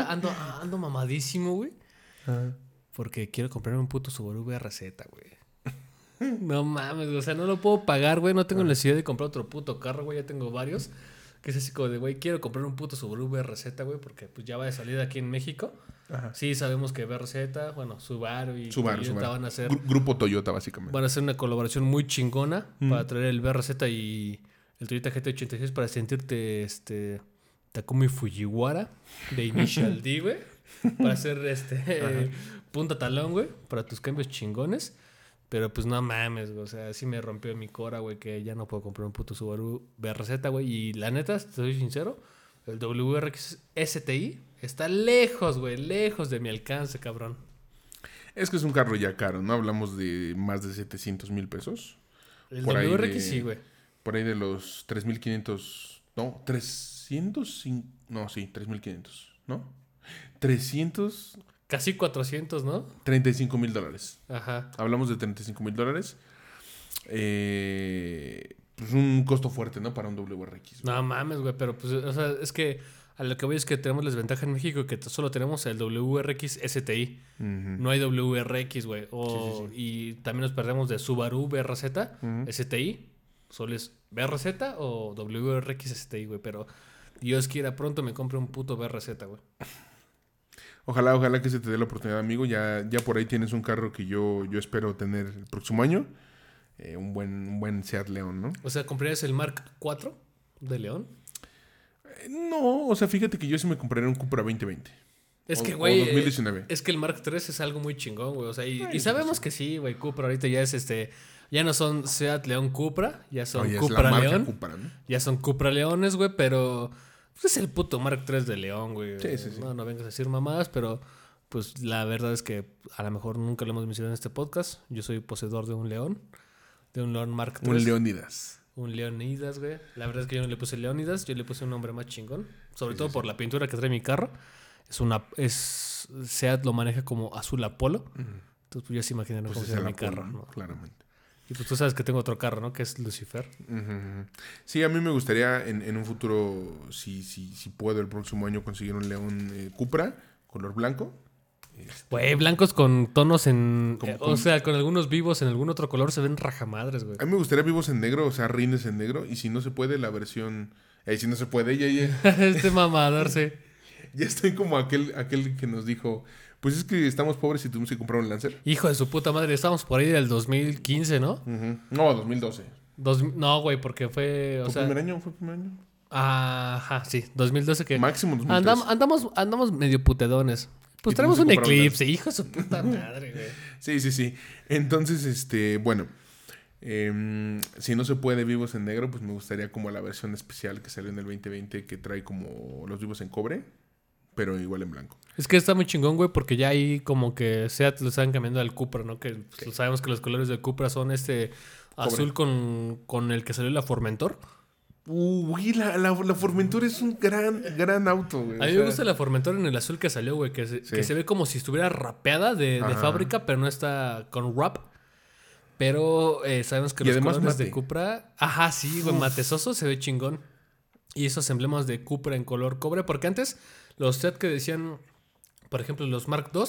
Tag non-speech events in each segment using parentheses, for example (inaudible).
ahorita ando, ando mamadísimo, güey. Ajá. Porque quiero comprarme un puto Subaru VRZ, güey. (laughs) No mames, güey, o sea, no lo puedo pagar, güey. No tengo necesidad de comprar otro puto carro, güey. Ya tengo varios. Que es así como de, güey, quiero comprar un puto Subaru VRZ, güey, porque pues ya va de salida aquí en México. Ajá. Sí, sabemos que VRZ, bueno, Subaru y Subaru, Toyota Subaru. van a hacer Gru- Grupo Toyota, básicamente. van a hacer una colaboración muy chingona Mm. para traer el VRZ y el Toyota GT86 para sentirte este Takumi Fujiwara de Initial D, güey. Para hacer este (laughs) punta talón, güey, para tus cambios chingones. Pero pues no mames, güey. O sea, sí me rompió mi cora, güey, que ya no puedo comprar un puto Subaru VRZ, güey. Y la neta, te soy sincero, el WRX STI está lejos, güey, lejos de mi alcance, cabrón. Es que es un carro ya caro, ¿no? Hablamos de más de 700 mil pesos. El Por WRX de- sí, güey. Por ahí de los 3.500... No, 300... No, sí, 3.500, ¿no? 335 Casi 400, ¿no? mil dólares. Ajá. Hablamos de 35 mil dólares. Eh, pues un costo fuerte, ¿no? Para un WRX. güey. No mames, güey, pero pues, o sea, es que a lo que voy es que tenemos la desventaja en México que solo tenemos el WRX STI. No hay WRX, güey. O, Y también nos perdemos de Subaru BRZ. STI. Solo es BRZ o WRX STI, güey. Pero Dios quiera pronto me compre un puto BRZ, güey. Ojalá, ojalá que se te dé la oportunidad, amigo. Ya, ya por ahí tienes un carro que yo, yo espero tener el próximo año. Eh, un, buen, un buen Seat León, ¿no? O sea, ¿comprarías el Mark IV de León? Eh, no, o sea, fíjate que yo sí me compraría un Cupra 2020. Es O- que, güey. eh, 2019. Es que el Mark III es algo muy chingón, güey. O sea, y, Ay, y sabemos que sí, güey. Cupra ahorita ya es este. Ya no son Seat León Cupra, ya son es la Cupra León. Cupra, ¿no? Ya son Cupra Leones, güey, pero. Pues es el puto Mark III de León, güey. Sí, sí, sí. No, no vengas a decir mamadas, pero. Pues la verdad es que a lo mejor nunca lo hemos mencionado en este podcast. Yo soy poseedor de un león. De un león Mark III. Un Leónidas. Un Leonidas, güey. La verdad es que yo no le puse Leonidas, yo le puse un nombre más chingón. Sobre Sí, todo sí, por la pintura que trae mi carro. Es una. Es. Seat lo maneja como azul Apolo. Entonces, pues ya se imaginan Pues cómo se mi Apolo, carro. ¿no? Claramente. Y pues tú sabes que tengo otro carro, ¿no? Que es Lucifer. Sí, a mí me gustaría en, en un futuro, si, si, si puedo el próximo año, conseguir un León eh, Cupra, color blanco. Este, Güey, blancos con tonos en. Como eh, con- O sea, con algunos vivos en algún otro color se ven rajamadres, güey. A mí me gustaría vivos en negro, o sea, rines en negro. Y si no se puede, la versión... Eh, si no se puede, ya, ya, (laughs) este mamador, sí. (laughs) ya estoy como aquel, aquel que nos dijo, pues es que estamos pobres y tuvimos que comprar un Lancer. Hijo de su puta madre, estábamos por ahí del 2015, ¿no? No, 2012. Dos- no, güey, porque fue. O ¿Fue sea. primer año? ¿Fue primer año? Ajá, sí, 2012 que. Máximo 2013. Andam- andamos, andamos medio putedones. Pues un comprar un eclipse, hijo de su puta madre, güey. (laughs) Sí, sí, sí. Entonces, este, bueno, em, si no se puede vivos en negro, pues me gustaría como la versión especial que salió en el 2020 que trae como los vivos en cobre, pero igual en blanco. Es que está muy chingón, güey, porque ya ahí como que Seat lo están cambiando al Cupra, ¿no? Que pues, sabemos que los colores del Cupra son este azul con, con el que salió la Formentor. Uy, la, la, la Formentor es un gran, gran auto, güey. A o mí me gusta la Formentor en el azul que salió, güey, que, se, Sí. que se ve como si estuviera rapeada de, de fábrica, pero no está con rap. Pero eh, sabemos que Y los además colores de. Cupra... Ajá, sí, güey, matesoso se ve chingón. Y esos emblemas de Cupra en color cobre, porque antes los Seat que decían, por ejemplo, los Mark II,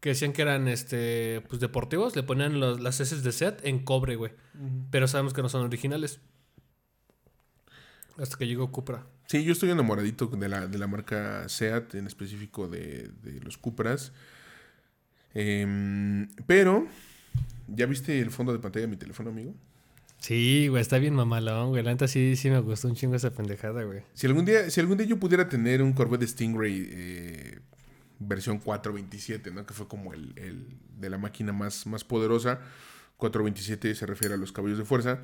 que decían que eran este pues deportivos, le ponían los- las S de Seat en cobre, güey. Pero sabemos que no son originales. Hasta que llegó Cupra. Sí, yo estoy enamoradito de la, de la marca Seat, en específico de, de los Cupras. Em, pero, ¿ya viste el fondo de pantalla de mi teléfono, amigo? Sí, güey, está bien mamalón, güey. La neta sí, sí me gustó un chingo esa pendejada, güey. Si algún día, si algún día yo pudiera tener un Corvette Stingray eh, versión 427, ¿no? Que fue como el, el de la máquina más, más poderosa. 427 se refiere a los caballos de fuerza.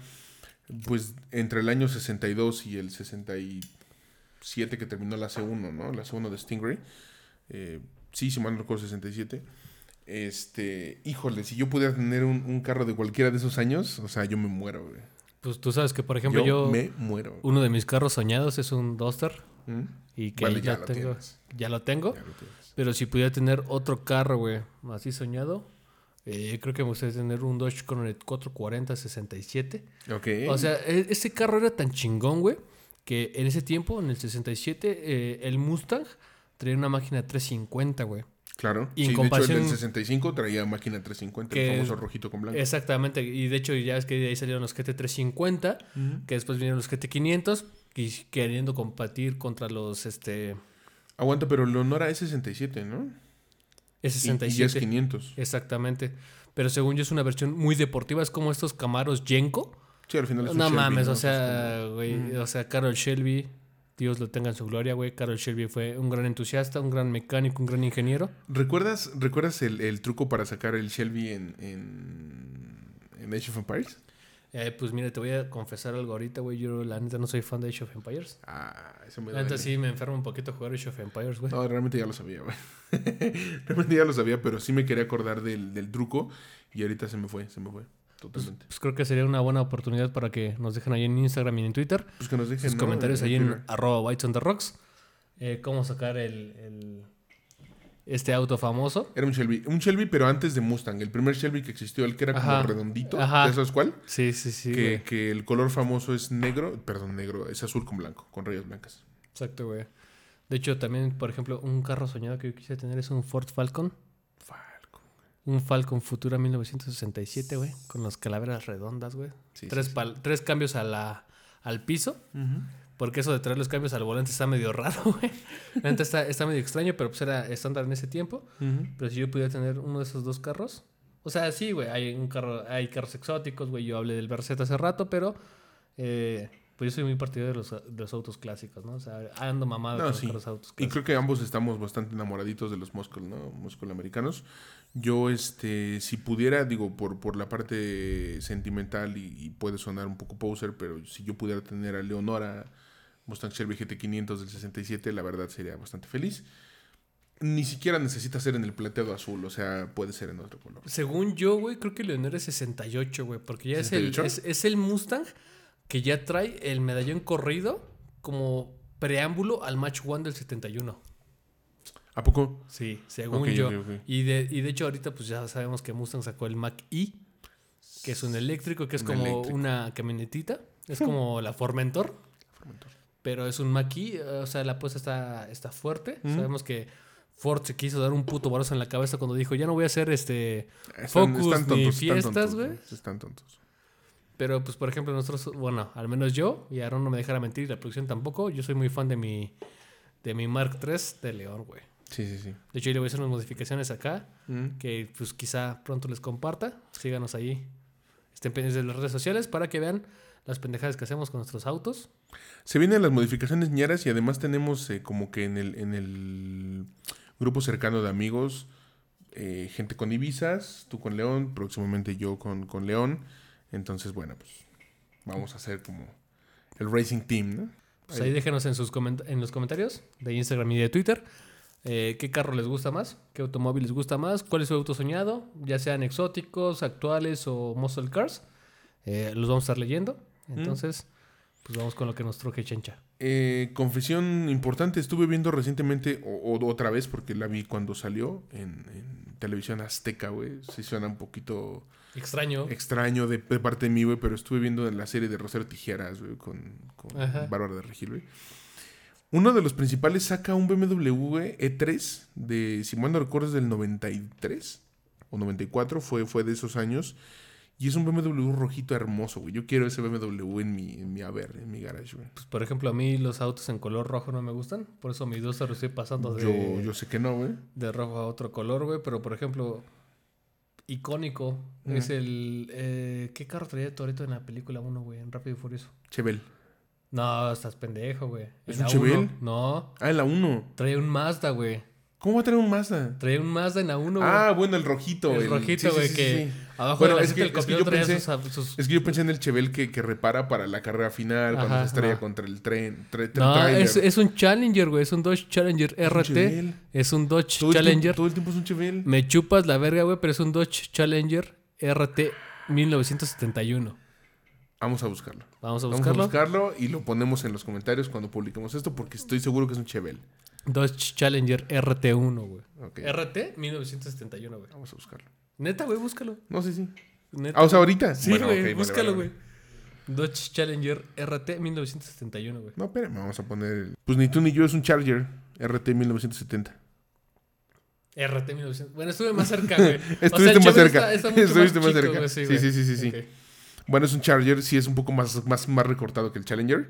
Pues entre el año 62 y el 67 que terminó la C1, ¿no? La C1 de Stingray. Eh, sí, si mal no recuerdo, 67. Este, híjole, si yo pudiera tener un, un carro de cualquiera de esos años, o sea, yo me muero, güey. Pues tú sabes que, por ejemplo, yo, yo, me muero. uno de mis carros soñados es un Duster ¿Mm? y que Vale, ya, lo tengo, ya lo tengo. Ya lo tienes. Pero si pudiera tener otro carro, güey, así soñado, eh, creo que me gustaría tener un Dodge Coronet 440 67. Ok. O sea, e- ese carro era tan chingón, güey, que en ese tiempo, en el 67, eh, el Mustang traía una máquina 350, güey. Claro. Y en de hecho, el del 65 traía máquina 350, Que- el famoso rojito con blanco. Exactamente. Y de hecho, ya es que de ahí salieron los GT350, Ujú. que después vinieron los GT500, y queriendo competir contra los este, Aguanta, pero el Honora es 67, ¿no? Y- Y, ya es S67. 500. Exactamente. Pero según yo es una versión muy deportiva, es como estos Camaros Yenko. Sí, al final es un No Shelby, mames, ¿no? o Es sea, como- güey, o sea, Carol Shelby, Dios lo tenga en su gloria, güey. Carol Shelby fue un gran entusiasta, un gran mecánico, un gran ingeniero. ¿Recuerdas, ¿recuerdas el, el truco para sacar el Shelby en, en, en Age of Empires? Eh, pues mira, te voy a confesar algo ahorita, güey. Yo la neta no soy fan de Age of Empires. Ah, eso me La neta sí me enferma un poquito jugar Age of Empires, güey. No, realmente ya lo sabía, güey. (laughs) realmente ya lo sabía, pero sí me quería acordar del, del truco y ahorita se me fue, se me fue. Totalmente. Pues creo que sería una buena oportunidad para que nos dejen ahí en Instagram y en Twitter Pues que nos dejen sus ¿no? comentarios En ahí en arroba Whites on the Rocks. Eh, cómo sacar el, el- este auto famoso. Era un Shelby. Un Shelby, pero antes de Mustang. El primer Shelby que existió, el que era como redondito. Ajá. ¿Ya sabes cuál? Sí, sí, sí. que, güey. que el color famoso es negro. Perdón, negro. Es azul con blanco, con rayas blancas. Exacto, güey. De hecho, también, por ejemplo, un carro soñado que yo quise tener es un Ford Falcon. Un Falcon Futura 1967, güey. Con las calaveras redondas, güey. Sí, tres, sí, tres cambios a la, al piso. Porque eso de traer los cambios al volante está medio raro, (laughs) güey. Está, está medio extraño, pero pues era estándar en ese tiempo. Pero si yo pudiera tener uno de esos dos carros. O sea, sí, güey. Hay un carro, hay carros exóticos, güey. Yo hablé del Berset hace rato, pero. eh, pues yo soy muy partidario de los, de los autos clásicos, ¿no? O sea, ando mamado No, con sí. los autos Y clásicos. creo que ambos estamos bastante enamoraditos de los Muscle, ¿no? Muscle americanos. Yo, este, si pudiera, digo, por, por la parte sentimental y, y puede sonar un poco poser, pero si yo pudiera tener a Leonora Mustang Shelby GT500 del 67, la verdad sería bastante feliz. Ni siquiera necesita ser en el plateado azul, o sea, puede ser en otro color. Según yo, güey, creo que Leonor es 68, güey. Porque ya es el, ¿68? es, es el Mustang que ya trae el medallón corrido como preámbulo al Match One del 71. ¿A poco? Sí, según yo. Y, de, y de hecho, ahorita, pues ya sabemos que Mustang sacó el Mac E, que es un eléctrico, que es Un como eléctrico. una camionetita. Es como la Formentor, Formentor. pero es un Mac E. O sea, la apuesta está, está fuerte. Ujú. Sabemos que Ford se quiso dar un puto barazo en la cabeza cuando dijo, ya no voy a hacer este. Están, Focus están ni tontos, están fiestas, güey. Están tontos. Pero, pues, por ejemplo, nosotros, bueno, al menos yo, y Aaron no me dejará mentir, y la producción tampoco, yo soy muy fan de mi, de mi Mark III de León, güey. Sí, sí, sí. De hecho, yo le voy a hacer unas modificaciones acá, Mm. que pues quizá pronto les comparta. Síganos ahí. Estén pendientes de las redes sociales para que vean las pendejadas que hacemos con nuestros autos. Se vienen las modificaciones ñeras y además tenemos eh, como que en el, en el grupo cercano de amigos, eh, gente con Ibizas, tú con León, próximamente yo con, con León. Entonces, bueno, pues vamos a hacer como el Racing Team, ¿no? Pues ahí déjenos en, sus en los comentarios de Instagram y de Twitter eh, qué carro les gusta más, qué automóvil les gusta más, cuál es su auto soñado, ya sean exóticos, actuales o muscle cars. Eh, los vamos a estar leyendo. Entonces, pues vamos con lo que nos truje Chencha. Eh, confesión importante, estuve viendo recientemente, o, o otra vez, porque la vi cuando salió en, en televisión azteca, güey. Sí suena un poquito Extraño. extraño de, de parte de mí, güey, pero estuve viendo la serie de Rosario Tijeras, güey, con, con. Bárbara de Regil, güey. Uno de los principales saca un BMW güey, E3 de, si mal no recuerdo, es del 93 o 94, fue, fue de esos años. Y es un BMW rojito hermoso, güey. Yo quiero ese BMW en mi, en mi haber, en mi garage, güey. Pues, por ejemplo, a mí los autos en color rojo no me gustan. Por eso mis dos se los estoy pasando de, Yo, yo sé que no, güey. de rojo a otro color, güey. Pero, por ejemplo, icónico es el... eh, ¿Qué carro traía Toreto en la película 1, güey? En Rápido y Furioso. Chevel. No, estás pendejo, güey. ¿Es En un uno, No, Ah, en la 1. traía un Mazda, güey. ¿Cómo va a traer un Mazda? Traía un Mazda en la 1, güey. Ah, bueno, el rojito. el rojito, sí, sí, güey, sí, que sí. abajo Bueno, de la es que- del es que yo pensé- sus, sus- Es que yo pensé en el Chevel que, que repara para la carrera final, cuando se estrella contra el tren. tre- tre- No, es, es un Challenger, güey. Es un Dodge Challenger RT. Es un Dodge Todo el, Challenger. todo el tiempo es un Chevel. Me chupas la verga, güey, pero es un Dodge Challenger RT 1971. Vamos a buscarlo. Vamos a Vamos buscarlo. a buscarlo y lo ponemos en los comentarios cuando publiquemos esto porque estoy seguro que es un Chevel. Dodge Challenger RT1, güey. Ok. RT 1971, güey. Vamos a buscarlo. Neta, güey, búscalo. No si. Neta. Ah, o sea, ahorita. sí, Bueno, güey, ok, vale, búscalo, vale, güey. vale. Dodge Challenger RT 1971, güey. No, espérame, vamos a poner. el- Pues ni tú ni yo es un Charger. RT 1970. RT 1970. Bueno, estuve más cerca, güey. (laughs) Estuviste más cerca. Está, Estuviste más, chico, cerca. güey, sí, güey. sí, sí, sí, sí. Bueno, es un Charger, sí es un poco más, más, más recortado que el Challenger.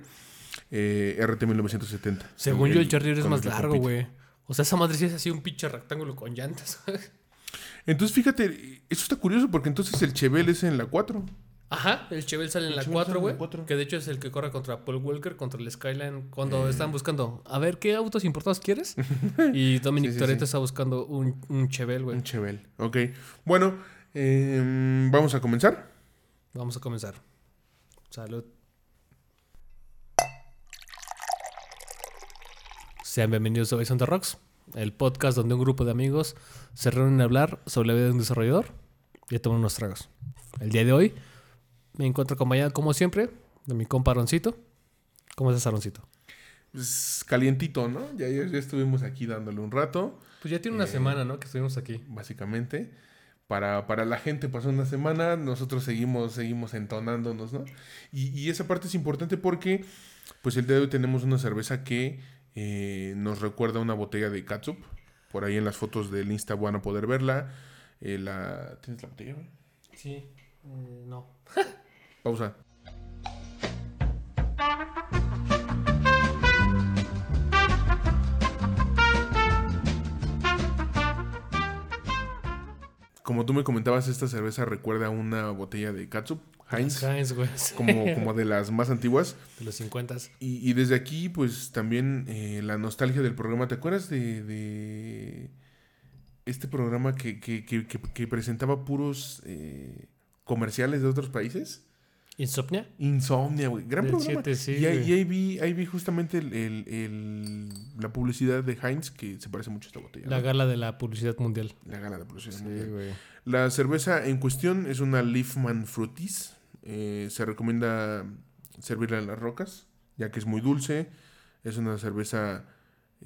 Eh, RT 1970. Según yo, el Charger es más largo, güey. O sea, esa madre sí es así un pinche rectángulo con llantas. (laughs) Entonces, fíjate, eso está curioso porque entonces el Chevelle es en la 4. Ajá, el Chevelle sale en la Chevelle 4, sale en la güey. 4. Que de hecho es el que corre contra Paul Walker, contra el Skyline, cuando Eh. están buscando, a ver, ¿qué autos importados quieres? (laughs) Y Dominic Sí, sí, Toretto sí. está buscando un, un Chevelle, güey. Un Chevelle. Ok. Bueno, eh, vamos a comenzar. Vamos a comenzar. Salud. Sean bienvenidos a Bison the Rocks, el podcast donde un grupo de amigos se reúnen a hablar sobre la vida de un desarrollador y a tomar unos tragos. El día de hoy me encuentro acompañado, como siempre, de mi compa Aroncito. ¿Cómo estás, Aroncito? Pues, calientito, ¿no? Ya, ya, ya estuvimos aquí dándole un rato, Pues ya tiene una Eh, semana, ¿no? Que estuvimos aquí. básicamente. Para, para la gente pasó una semana, nosotros seguimos, seguimos entonándonos, ¿no? Y, y esa parte es importante porque, pues el día de hoy tenemos una cerveza que eh, nos recuerda una botella de catsup. Por ahí en las fotos del Insta van a poder verla. Eh, la... ¿Tienes la botella? Sí, eh, no. (laughs) Pausa. Como tú me comentabas, esta cerveza recuerda a una botella de catsup, Heinz, Heinz, güey. como, (laughs) como de las más antiguas. De los 50. Y, y desde aquí, pues también eh, la nostalgia del programa. ¿Te acuerdas de, de este programa que, que- que- que- presentaba puros eh, comerciales de otros países? ¿Insomnia? Insomnia, güey. Gran Del programa. siete, sí, y ahí, güey. y ahí vi, ahí vi justamente el- el- el- la publicidad de Heinz, que se parece mucho a esta botella. La ¿no? gala de la publicidad mundial. La gala de publicidad. Sí, mundial. La cerveza en cuestión es una Leafman Fruities. Eh, se recomienda servirla en las rocas, ya que es muy dulce. Es una cerveza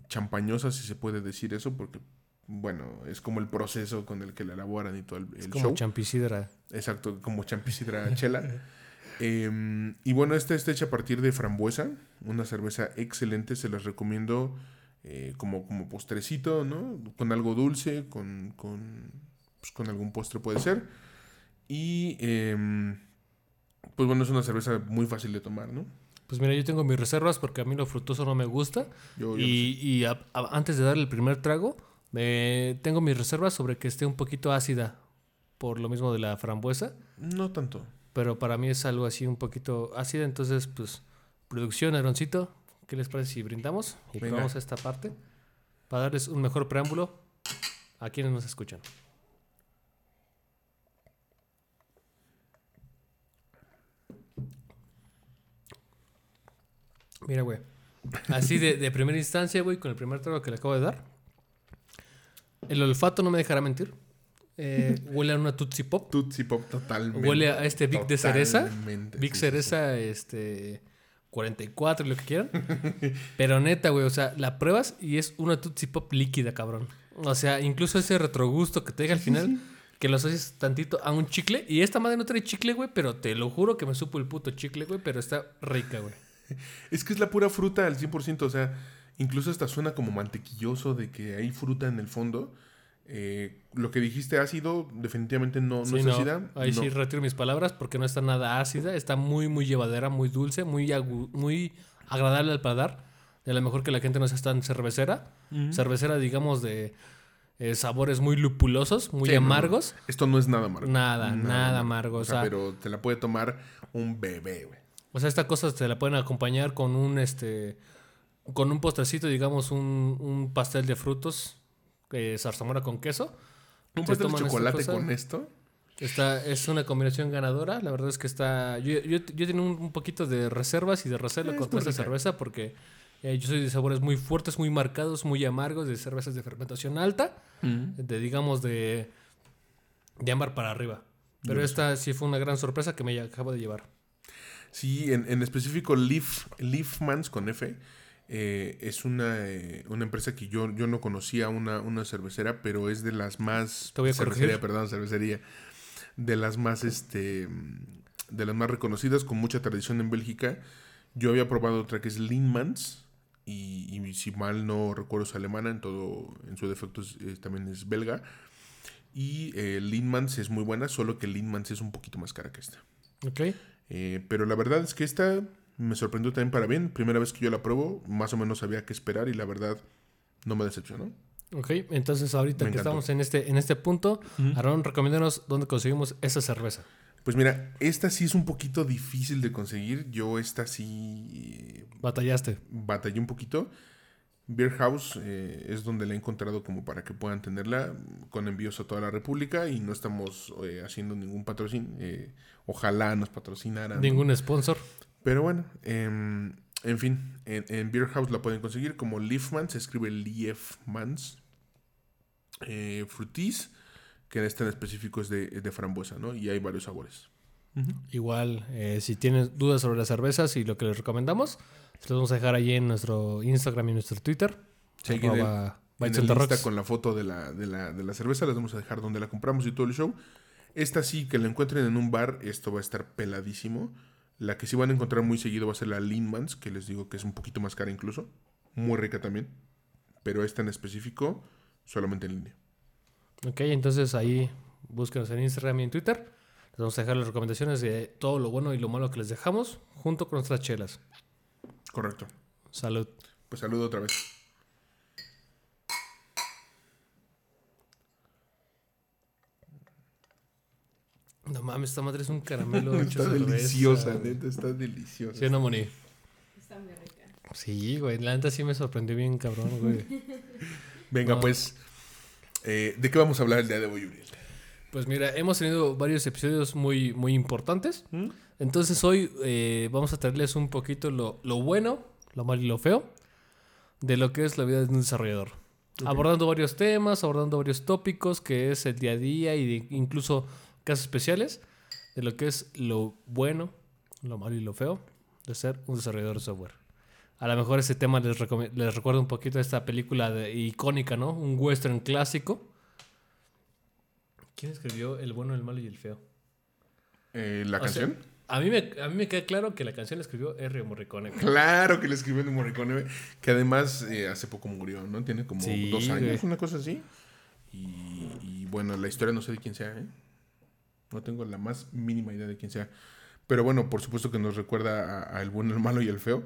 champañosa, si se puede decir eso, porque, bueno, es como el proceso con el que la elaboran y todo el, Es el como show. champicidra. Exacto, como champicidra (laughs) chela. Eh, y bueno, esta está hecha a partir de frambuesa, una cerveza excelente, se las recomiendo eh, como, como postrecito, ¿no? Con algo dulce, con, con, pues, con algún postre puede ser. Y em, pues bueno, es una cerveza muy fácil de tomar, ¿no? Pues mira, yo tengo mis reservas porque a mí lo frutoso no me gusta. Yo, yo Y, y a- a- antes de darle el primer trago, me- tengo mis reservas sobre que esté un poquito ácida por lo mismo de la frambuesa. no tanto. Pero para mí es algo así un poquito ácida. Entonces, pues, producción, Aroncito, ¿qué les parece si brindamos? Y Venga. probamos esta parte para darles un mejor preámbulo a quienes nos escuchan. Mira, güey. Así de, de primera instancia, güey, con el primer trago que le acabo de dar. El olfato no me dejará mentir. Eh, huele a una Tootsie Pop. Tootsie Pop totalmente. Huele a este Vic de cereza. Vic sí, sí, Cereza, este. 44 y lo que quieran. Pero neta, güey, o sea, la pruebas y es una Tootsie Pop líquida, cabrón. O sea, incluso ese retrogusto que te deja al final, que lo asocias tantito a un chicle. Y esta madre no trae chicle, güey, pero te lo juro que me supo el puto chicle, güey, pero está rica, güey. (laughs) Es que es la pura fruta al 100%, o sea, incluso hasta suena como mantequilloso de que hay fruta en el fondo. Eh, lo que dijiste ácido, definitivamente no, no Sí, es no, ácida. Ahí no. sí retiro mis palabras porque no está nada ácida, está muy, muy llevadera, muy dulce, muy, agu- muy agradable al paladar. De lo mejor que la gente no sea tan cervecera. Cervecera, digamos, de eh, sabores muy lupulosos, muy Sí, no, no. amargos. Esto no es nada amargo. Nada, nada amargo, O sea- pero te la puede tomar un bebé, güey. O sea, esta cosa se la pueden acompañar con un este con un postrecito, digamos, un, un pastel de frutos, eh, zarzamora con queso. Un pastel de chocolate con esto. Está, es una combinación ganadora. La verdad es que está. Yo, yo, yo tenía un, un poquito de reservas y de recelo Es contra esta cerveza porque eh, yo soy de sabores muy fuertes, muy marcados, muy amargos, de cervezas de fermentación alta, de digamos de, de ámbar para arriba. Pero esta sí fue una gran sorpresa que me acabo de llevar. Sí, en, en específico Leaf, Leafmans con F. eh, es una, eh, una empresa que yo, yo no conocía, una, una cervecera, pero es de las más... Te voy a cervecería, perdón, cervecería. De las más, este... De las más reconocidas, con mucha tradición en Bélgica. Yo había probado otra que es Linmans. y, y si mal no recuerdo es alemana, en todo, en su defecto es- eh, también es belga. Y eh, Lindmans es muy buena, solo que Lindmans es un poquito más cara que esta. Ok. Eh, pero la verdad es que esta me sorprendió también para bien. Primera vez que yo la pruebo, más o menos sabía qué esperar y la verdad no me decepcionó. Ok, entonces ahorita Me que encantó. estamos en este, en este punto, Aaron, recomiéndanos dónde conseguimos esa cerveza. Pues mira, esta sí es un poquito difícil de conseguir. Yo esta sí eh, Batallaste. batallé un poquito. Beer House eh, es donde la he encontrado como para que puedan tenerla con envíos a toda la República y no estamos eh, haciendo ningún patrocinio. eh, ojalá nos patrocinaran. ¿no? Ningún sponsor. Pero bueno, em, en fin, en, en Beer House la pueden conseguir como Leafman, se escribe Leafmans. Eh, Frutis, que en este en específico es de, es de frambuesa, ¿no? Y hay varios sabores. Igual, eh, si tienen dudas sobre las cervezas y lo que les recomendamos, se los vamos a dejar ahí en nuestro Instagram y nuestro Twitter. Sí, en el- En el Insta con la foto de la, de, la, de la cerveza, les vamos a dejar donde la compramos y todo el show. Esta sí, que la encuentren en un bar, esto va a estar peladísimo. La que sí van a encontrar muy seguido va a ser la Lindmans, que les digo que es un poquito más cara incluso. Muy rica también. Pero esta en específico, solamente en línea. Ok, entonces ahí búsquenos en Instagram y en Twitter. Les vamos a dejar las recomendaciones de todo lo bueno y lo malo que les dejamos, junto con nuestras chelas. Correcto. Salud. Pues saludo otra vez. No mames, esta madre es un caramelo (laughs) hecho Está cerveza. deliciosa, neta, está deliciosa. ¿Sí no, Moni? Está muy rica. Sí, güey. La neta sí me sorprendió bien, cabrón, (laughs) güey. Venga, No. pues, eh, ¿de qué vamos a hablar el día de hoy, Uriel? Pues mira, hemos tenido varios episodios muy, muy importantes. ¿Mm? Entonces hoy eh, vamos a traerles un poquito lo, lo bueno, lo malo y lo feo de lo que es la vida de un desarrollador. Abordando varios temas, abordando varios tópicos, que es el día a día y de- incluso casos especiales de lo que es lo bueno, lo malo y lo feo de ser un desarrollador de software. A lo mejor ese tema les, les recuerda un poquito a esta película de- icónica, ¿no? Un western clásico. ¿Quién escribió El bueno, el malo y el feo? Eh, ¿La O sea, canción? a, mí me, a mí me queda claro que la canción la escribió R. Morricone. Claro que le escribió en Morricone, que además eh, hace poco murió, ¿no? Tiene como Sí, dos años, una cosa así. Y, y bueno, la historia no sé de quién sea, ¿eh? No tengo la más mínima idea de quién sea. Pero bueno, por supuesto que nos recuerda a, a el bueno, el malo y el feo.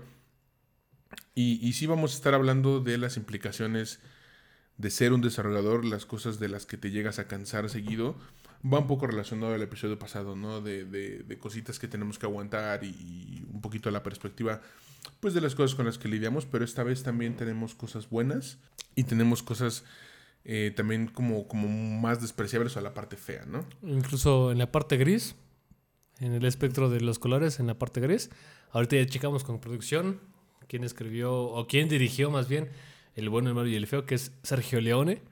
Y, y sí vamos a estar hablando de las implicaciones de ser un desarrollador, las cosas de las que te llegas a cansar seguido. Va un poco relacionado al episodio pasado, ¿no? De, de- de cositas que tenemos que aguantar y, y un poquito la perspectiva, pues, de las cosas con las que lidiamos. Pero esta vez también tenemos cosas buenas y tenemos cosas eh, también como, como más despreciables a la parte fea, ¿no? Incluso en la parte gris, en el espectro de los colores, en la parte gris. Ahorita ya checamos con producción quién escribió, o quién dirigió más bien, El bueno, el malo y el feo, que es Sergio Leone.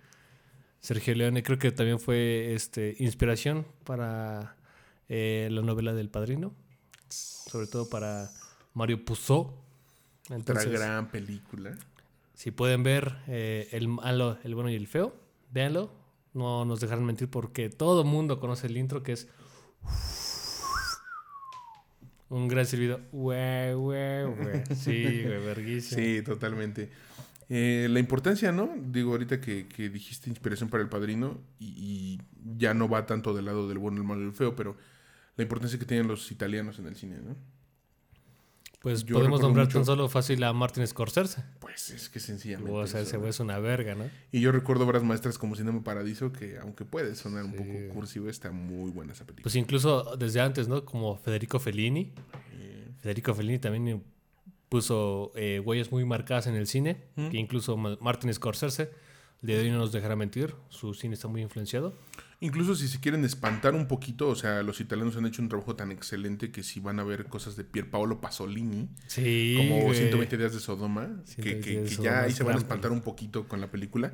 Sergio Leone creo que también fue este, inspiración para eh, la novela del Padrino, sobre todo para Mario Puzo. Otra gran película. Si pueden ver eh, el malo, el bueno y el feo, véanlo. No nos dejarán mentir porque todo el mundo conoce el intro que es un gran silbido. Sí, verguísimo. Sí, totalmente. Eh, la importancia, ¿no? Digo, ahorita que, dijiste inspiración para el padrino y ya no va tanto del lado del bueno, el malo y el feo, pero la importancia que tienen los italianos en el cine, ¿no? Pues Yo podemos nombrar mucho- tan solo fácil a Martin Scorsese. Pues es que sencillamente. O sea, ese güey es una verga, ¿no? Y yo recuerdo obras maestras como Cinema Paradiso, que aunque puede sonar un poco cursivo, está muy buena esa película. Pues incluso desde antes, ¿no? Como Federico Fellini. Eh, Federico Fellini también puso eh, huellas muy marcadas en el cine, Mm. que incluso Ma- Martin Scorsese, de hoy no nos dejará mentir, su cine está muy influenciado. Incluso si se quieren espantar un poquito, o sea, los italianos han hecho un trabajo tan excelente que si van a ver cosas de Pierpaolo Pasolini, Sí. como güey. 120 días de Sodoma, que, 120 que- ya ahí se van a espantar un poquito con la película.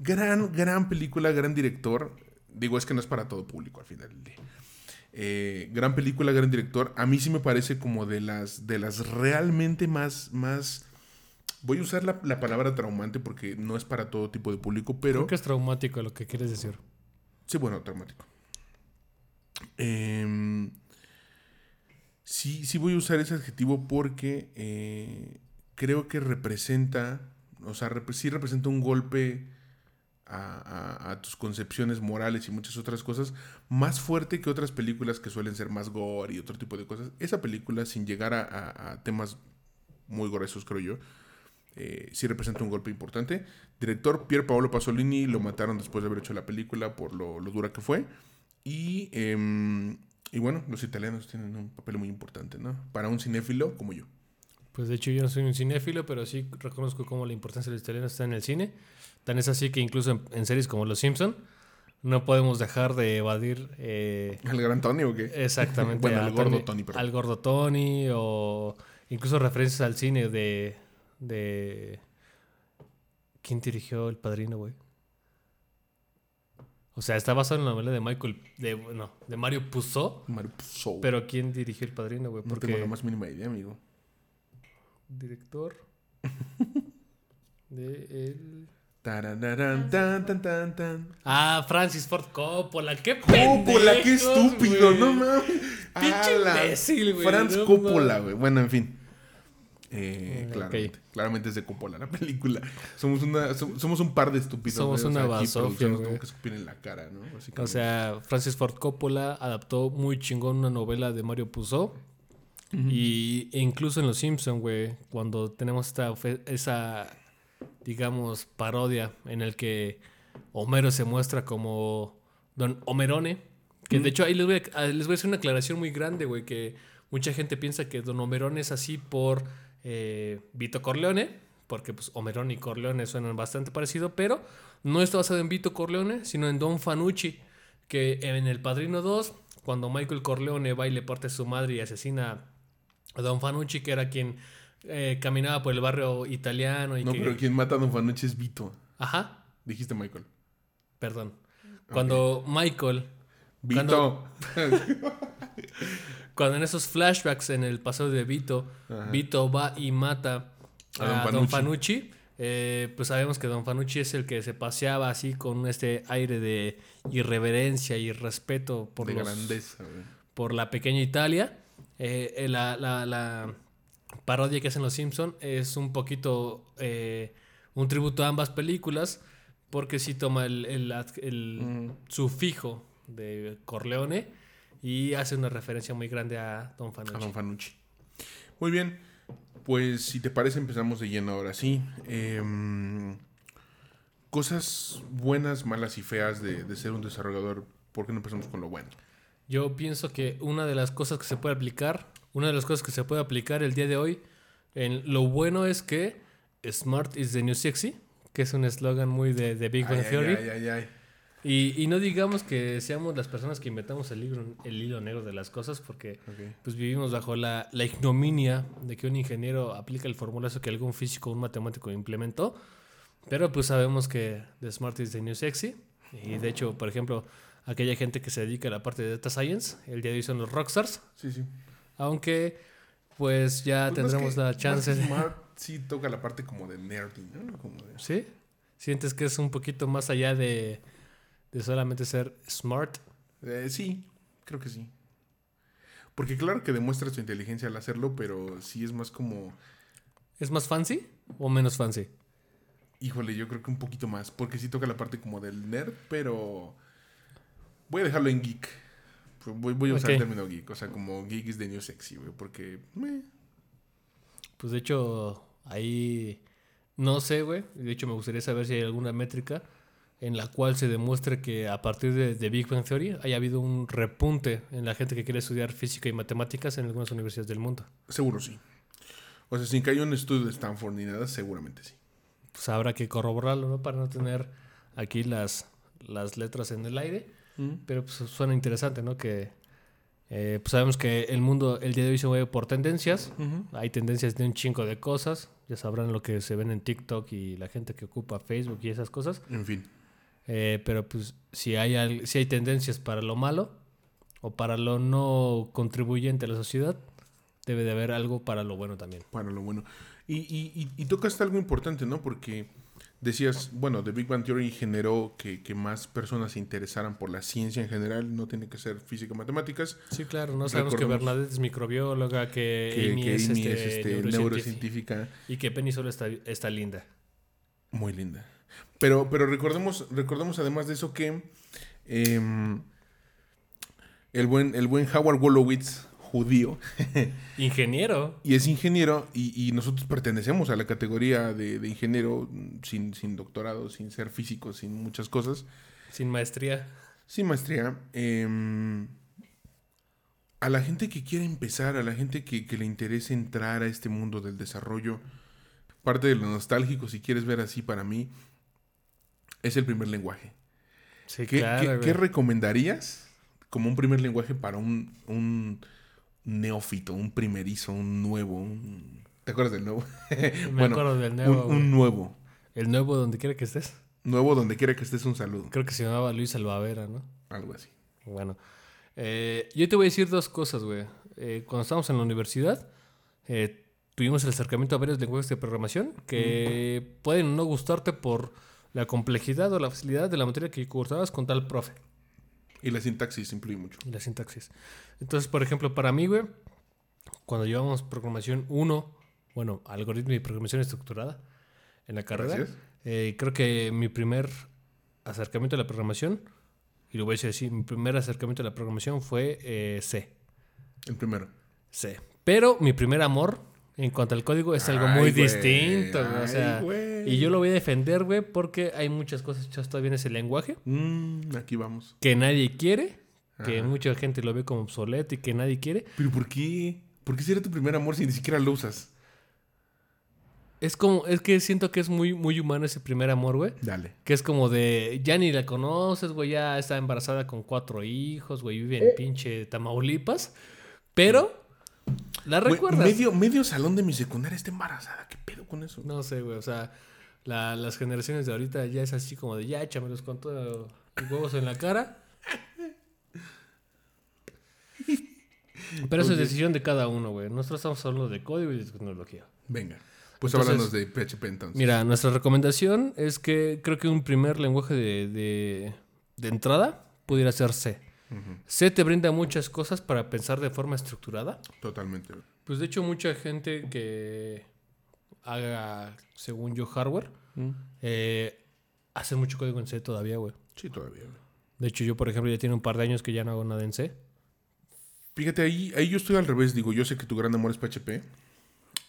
Gran, gran película, gran director. Digo, es que no es para todo público al final del día. Eh, gran película, gran director. A mí sí me parece como de las, de las realmente más, más... Voy a usar la, la palabra traumante porque no es para todo tipo de público, pero... Creo que es traumático lo que quieres decir. Sí, bueno, traumático. Em, sí, sí voy a usar ese adjetivo porque eh, creo que representa, o sea, sí representa un golpe a, tus concepciones morales y muchas otras cosas más fuerte que otras películas que suelen ser más gore y otro tipo de cosas. Esa película, sin llegar a, temas muy gruesos, creo yo, eh, sí representa un golpe importante. Director Pier Paolo Pasolini lo mataron después de haber hecho la película por lo, dura que fue. Y, em, y bueno, los italianos tienen un papel muy importante, ¿no? Para un cinéfilo como yo. Pues de hecho yo no soy un cinéfilo, pero sí reconozco cómo la importancia de los italianos está en el cine. Tan es así que incluso en, series como Los Simpson no podemos dejar de evadir... Eh, ¿Al gran Tony o qué? Exactamente. (laughs) bueno, al gordo Tony, perdón. Al gordo Tony o incluso referencias al cine de... de ¿Quién dirigió El Padrino, güey? O sea, está basado en la novela de Michael, de, no, de Mario Puzo. Mario Puzo. Pero ¿quién dirigió El Padrino, güey? No tengo la más mínima idea, amigo. Director de el... Ah, Francis Ford Coppola, qué Coppola, qué estúpido, no mames. Pinche imbécil, güey. Franz Coppola, güey. Bueno, en fin. Eh, claramente, claramente es de Coppola la película. Somos una somos un par de estúpidos. Somos una basofia, güey. que escupir en la cara, ¿no? O sea, Francis Ford Coppola adaptó muy chingón una novela de Mario Puzo. Y e incluso en Los Simpsons, güey, cuando tenemos esta esa digamos, parodia en el que Homero se muestra como Don Homerone. Que de hecho ahí les voy, a, les voy a hacer una aclaración muy grande, güey, que mucha gente piensa que Don Homerone es así por eh, Vito Corleone, porque pues Homerone y Corleone suenan bastante parecido, pero no está basado en Vito Corleone, sino en Don Fanucci, que en El Padrino 2, cuando Michael Corleone va y le parte a su madre y asesina a Don Fanucci, que era quien eh, caminaba por el barrio italiano. Y no, pero quien mata a Don Fanucci es Vito. Ajá. Dijiste Michael. Perdón. Cuando Michael. Vito. Cuando, (laughs) en esos flashbacks en el pasado de Vito, Vito va y mata a, Don Fanucci. Eh, pues sabemos que Don Fanucci es el que se paseaba así con este aire de irreverencia y respeto por, de grandeza, por la pequeña Italia. Eh, la, la parodia que hacen los Simpson es un poquito eh, un tributo a ambas películas porque sí toma el, el, sufijo de Corleone y hace una referencia muy grande a Don Fanucci. A Don Fanucci. Muy bien, pues si te parece empezamos de lleno ahora sí. Em, cosas buenas, malas y feas de, de ser un desarrollador. ¿Por qué no empezamos con lo bueno? Yo pienso que una de las cosas que se puede aplicar una de las cosas que se puede aplicar el día de hoy, en lo bueno es que Smart is the new sexy, que es un eslogan muy de, de, Big Bang Theory. Y, y, no digamos que seamos las personas que inventamos el, libro, el hilo negro de las cosas, porque pues vivimos bajo la, la, ignominia de que un ingeniero aplica el formulazo que algún físico o un matemático implementó. Pero pues sabemos que The Smart is the new sexy. Y de hecho, por ejemplo, aquella gente que se dedica a la parte de data science, el día de hoy son los rockstars. Sí, sí. Aunque, pues ya pues tendremos la chance. de... Smart sí toca la parte como de nerdy, ¿no? ¿Sí? ¿Sientes que es un poquito más allá de, solamente ser smart? Eh, sí, creo que sí. Porque claro que demuestra su inteligencia al hacerlo, pero sí es más como... ¿Es más fancy o menos fancy? Híjole, yo creo que un poquito más, porque sí toca la parte como del nerd, pero voy a dejarlo en geek. Voy, a usar el término geek, o sea, como geek is the new sexy, güey, porque... Pues de hecho, ahí... No sé, güey. De hecho, me gustaría saber si hay alguna métrica en la cual se demuestre que a partir de, Big Bang Theory haya habido un repunte en la gente que quiere estudiar física y matemáticas en algunas universidades del mundo. Seguro sí. O sea, sin que haya un estudio de Stanford ni nada, seguramente sí. Pues habrá que corroborarlo, ¿no? Para no tener aquí las, las letras en el aire. Pero pues suena interesante, ¿no? Que eh, pues sabemos que el mundo el día de hoy se mueve por tendencias. Hay tendencias de un chingo de cosas. Ya sabrán lo que se ven en TikTok y la gente que ocupa Facebook y esas cosas. En fin. Eh, pero pues si hay, si hay tendencias para lo malo o para lo no contribuyente a la sociedad, debe de haber algo para lo bueno también. Para lo bueno. Y, y, y, y tocas algo importante, ¿no? Porque decías, bueno, The Big Bang Theory generó que, que más personas se interesaran por la ciencia en general, no tiene que ser física o matemáticas. Sí, claro, no sabemos que Bernadette es microbióloga, que, Que, Amy que es, Amy este, es este, neurocientífica, neurocientífica y que Penny solo está, está linda. muy linda. Pero, pero recordemos, recordemos además de eso que em, el, buen, el buen Howard Wolowitz, judío, (laughs) Ingeniero. y es ingeniero, y, y nosotros pertenecemos a la categoría de, de ingeniero sin, sin doctorado, sin ser físico, sin muchas cosas. Sin maestría. Sin maestría. em, a la gente que quiere empezar, a la gente que, que le interesa entrar a este mundo del desarrollo, parte de lo nostálgico, si quieres ver así para mí, es el primer lenguaje. Sí, ¿Qué, claro. qué- recomendarías como un primer lenguaje para un, un neófito, un primerizo, un nuevo? un- ¿Te acuerdas del nuevo? (laughs) Me acuerdo del nuevo. un, nuevo. El nuevo donde quiera que estés. Nuevo donde quiera que estés, un saludo. Creo que se llamaba Luis Albavera, ¿no? Algo así. Bueno, eh, yo te voy a decir dos cosas, güey. Eh, cuando estábamos en la universidad, eh, tuvimos el acercamiento a varios lenguajes de programación que pueden no gustarte por la complejidad o la facilidad de la materia que cursabas con tal profe Y la sintaxis influye mucho. y la sintaxis. Entonces, por ejemplo, para mí, güey, cuando llevamos programación 1, bueno, algoritmo y programación estructurada en la carrera, eh, creo que mi primer acercamiento a la programación, y lo voy a decir así, mi primer acercamiento a la programación fue eh, C. El primero. C. Pero mi primer amor en cuanto al código es algo muy distinto, güey. O sea, y yo lo voy a defender, güey, porque hay muchas cosas hechas todavía en ese lenguaje Mm, aquí vamos. que nadie quiere, que mucha gente lo ve como obsoleto y que nadie quiere. ¿Pero por qué? ¿Por qué será tu primer amor si ni siquiera lo usas? Es como, es que siento que es muy, muy humano ese primer amor, güey. Dale. Que es como de, ya ni la conoces, güey, ya está embarazada con cuatro hijos, güey, vive en pinche Tamaulipas. Pero, la recuerdas. medio, medio salón de mi secundaria está embarazada. ¿Qué pedo con eso? No sé, güey, o sea, la- las generaciones de ahorita ya es así como de, ya échamelos con todo los huevos en la cara. Pero eso es decisión de cada uno, güey. Nosotros estamos hablando de código y de tecnología. Venga. Pues háblanos de PHP entonces. Mira, nuestra recomendación es que creo que un primer lenguaje de, de- de entrada pudiera ser C. Ujú, C te brinda muchas cosas para pensar de forma estructurada. Totalmente. güey. Pues de hecho mucha gente que haga, según yo, hardware, eh, hace mucho código en C todavía, güey. Sí, todavía. güey. De hecho, yo, por ejemplo, ya tiene un par de años que ya no hago nada en C. Fíjate, ahí, ahí yo estoy al revés. Digo, yo sé que tu gran amor es PHP.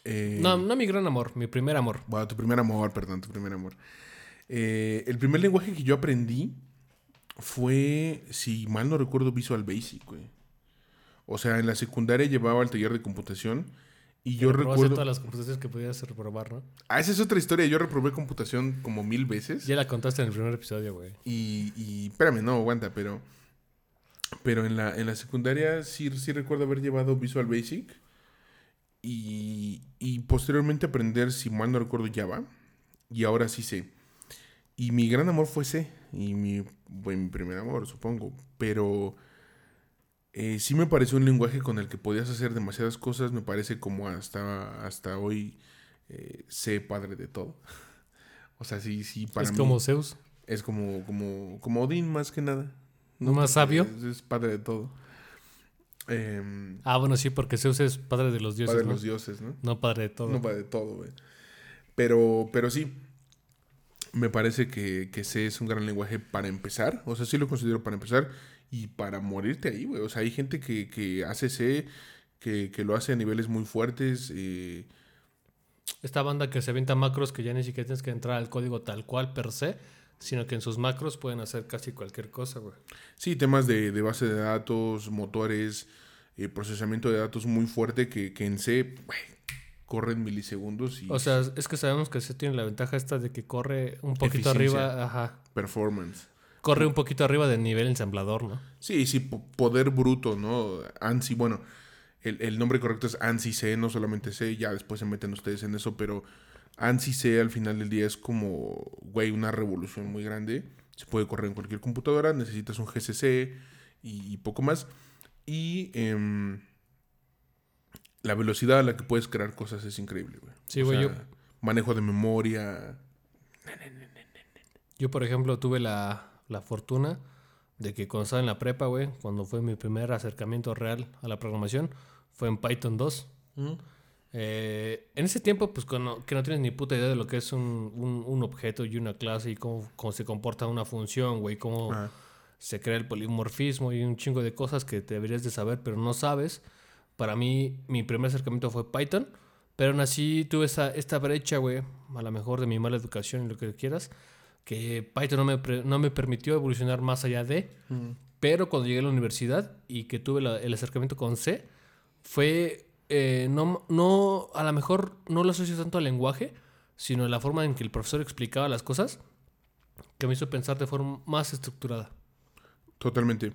Eh, No, no mi gran amor, mi primer amor. Bueno, tu primer amor, perdón, tu primer amor. Eh, el primer lenguaje que yo aprendí fue, si mal no recuerdo, Visual Basic, güey. O sea, en la secundaria llevaba el taller de computación y yo recuerdo... todas las computaciones que podías reprobar, ¿no? Ah, esa es otra historia. Yo reprobé computación como mil veces. Ya la contaste en el primer episodio, güey. Y, y espérame, no, aguanta, pero... Pero en la, en la secundaria sí, sí recuerdo haber llevado Visual Basic. Y, y posteriormente aprender, si mal no recuerdo, Java. Y ahora sí sé. Y mi gran amor fue C. Y mi, bueno, mi primer amor, supongo. Pero eh, sí me pareció un lenguaje con el que podías hacer demasiadas cosas. Me parece como hasta, hasta hoy eh, C padre de todo. (laughs) o sea, sí, sí, para es mí como Zeus. es como, como, como Odín más que nada. ¿No más sabio? Es, es padre de todo. Em, Ah, bueno, sí, porque Zeus es padre de los dioses, padre de ¿no? los dioses, ¿no? No padre de todo. No padre de todo, güey. Pero, pero sí, me parece que, que C es un gran lenguaje para empezar. O sea, sí lo considero para empezar y para morirte ahí, güey. O sea, hay gente que, que hace C, que, que lo hace a niveles muy fuertes. eh, Esta banda que se avienta macros que ya ni siquiera tienes que entrar al código tal cual per se, sino que en sus macros pueden hacer casi cualquier cosa, güey. Sí, temas de, de base de datos, motores, eh, procesamiento de datos muy fuerte que, que en C güey, corren milisegundos y O sea, es que sabemos que se tiene la ventaja esta de que corre un poquito arriba, ajá. performance. Corre un poquito arriba del nivel ensamblador, ¿no? Sí, sí, po- poder bruto, ¿no? ANSI, bueno, el, el nombre correcto es ANSI C, no solamente C, ya después se meten ustedes en eso, pero ANSI C al final del día es como, güey, una revolución muy grande. Se puede correr en cualquier computadora, necesitas un GCC y, y poco más. Y em, la velocidad a la que puedes crear cosas es increíble, güey. Sí, güey, yo- Manejo de memoria, Yo, por ejemplo, tuve la, la fortuna de que cuando estaba en la prepa, güey, cuando fue mi primer acercamiento real a la programación, fue en Python 2. Eh, en ese tiempo, pues cuando, que no tienes ni puta idea de lo que es un, un- un objeto y una clase y cómo, cómo se comporta una función, güey, cómo Ah. se crea el polimorfismo y un chingo de cosas que te deberías de saber, pero no sabes. Para mí, mi primer acercamiento fue Python, pero aún así tuve esa, esta brecha, güey, a lo mejor de mi mala educación y lo que quieras, que Python no me, no me permitió evolucionar más allá de. Pero cuando llegué a la universidad y que tuve la- el acercamiento con C, fue, eh, no, no, a lo mejor no lo asocio tanto al lenguaje, sino la forma en que el profesor explicaba las cosas, que me hizo pensar de forma más estructurada. Totalmente.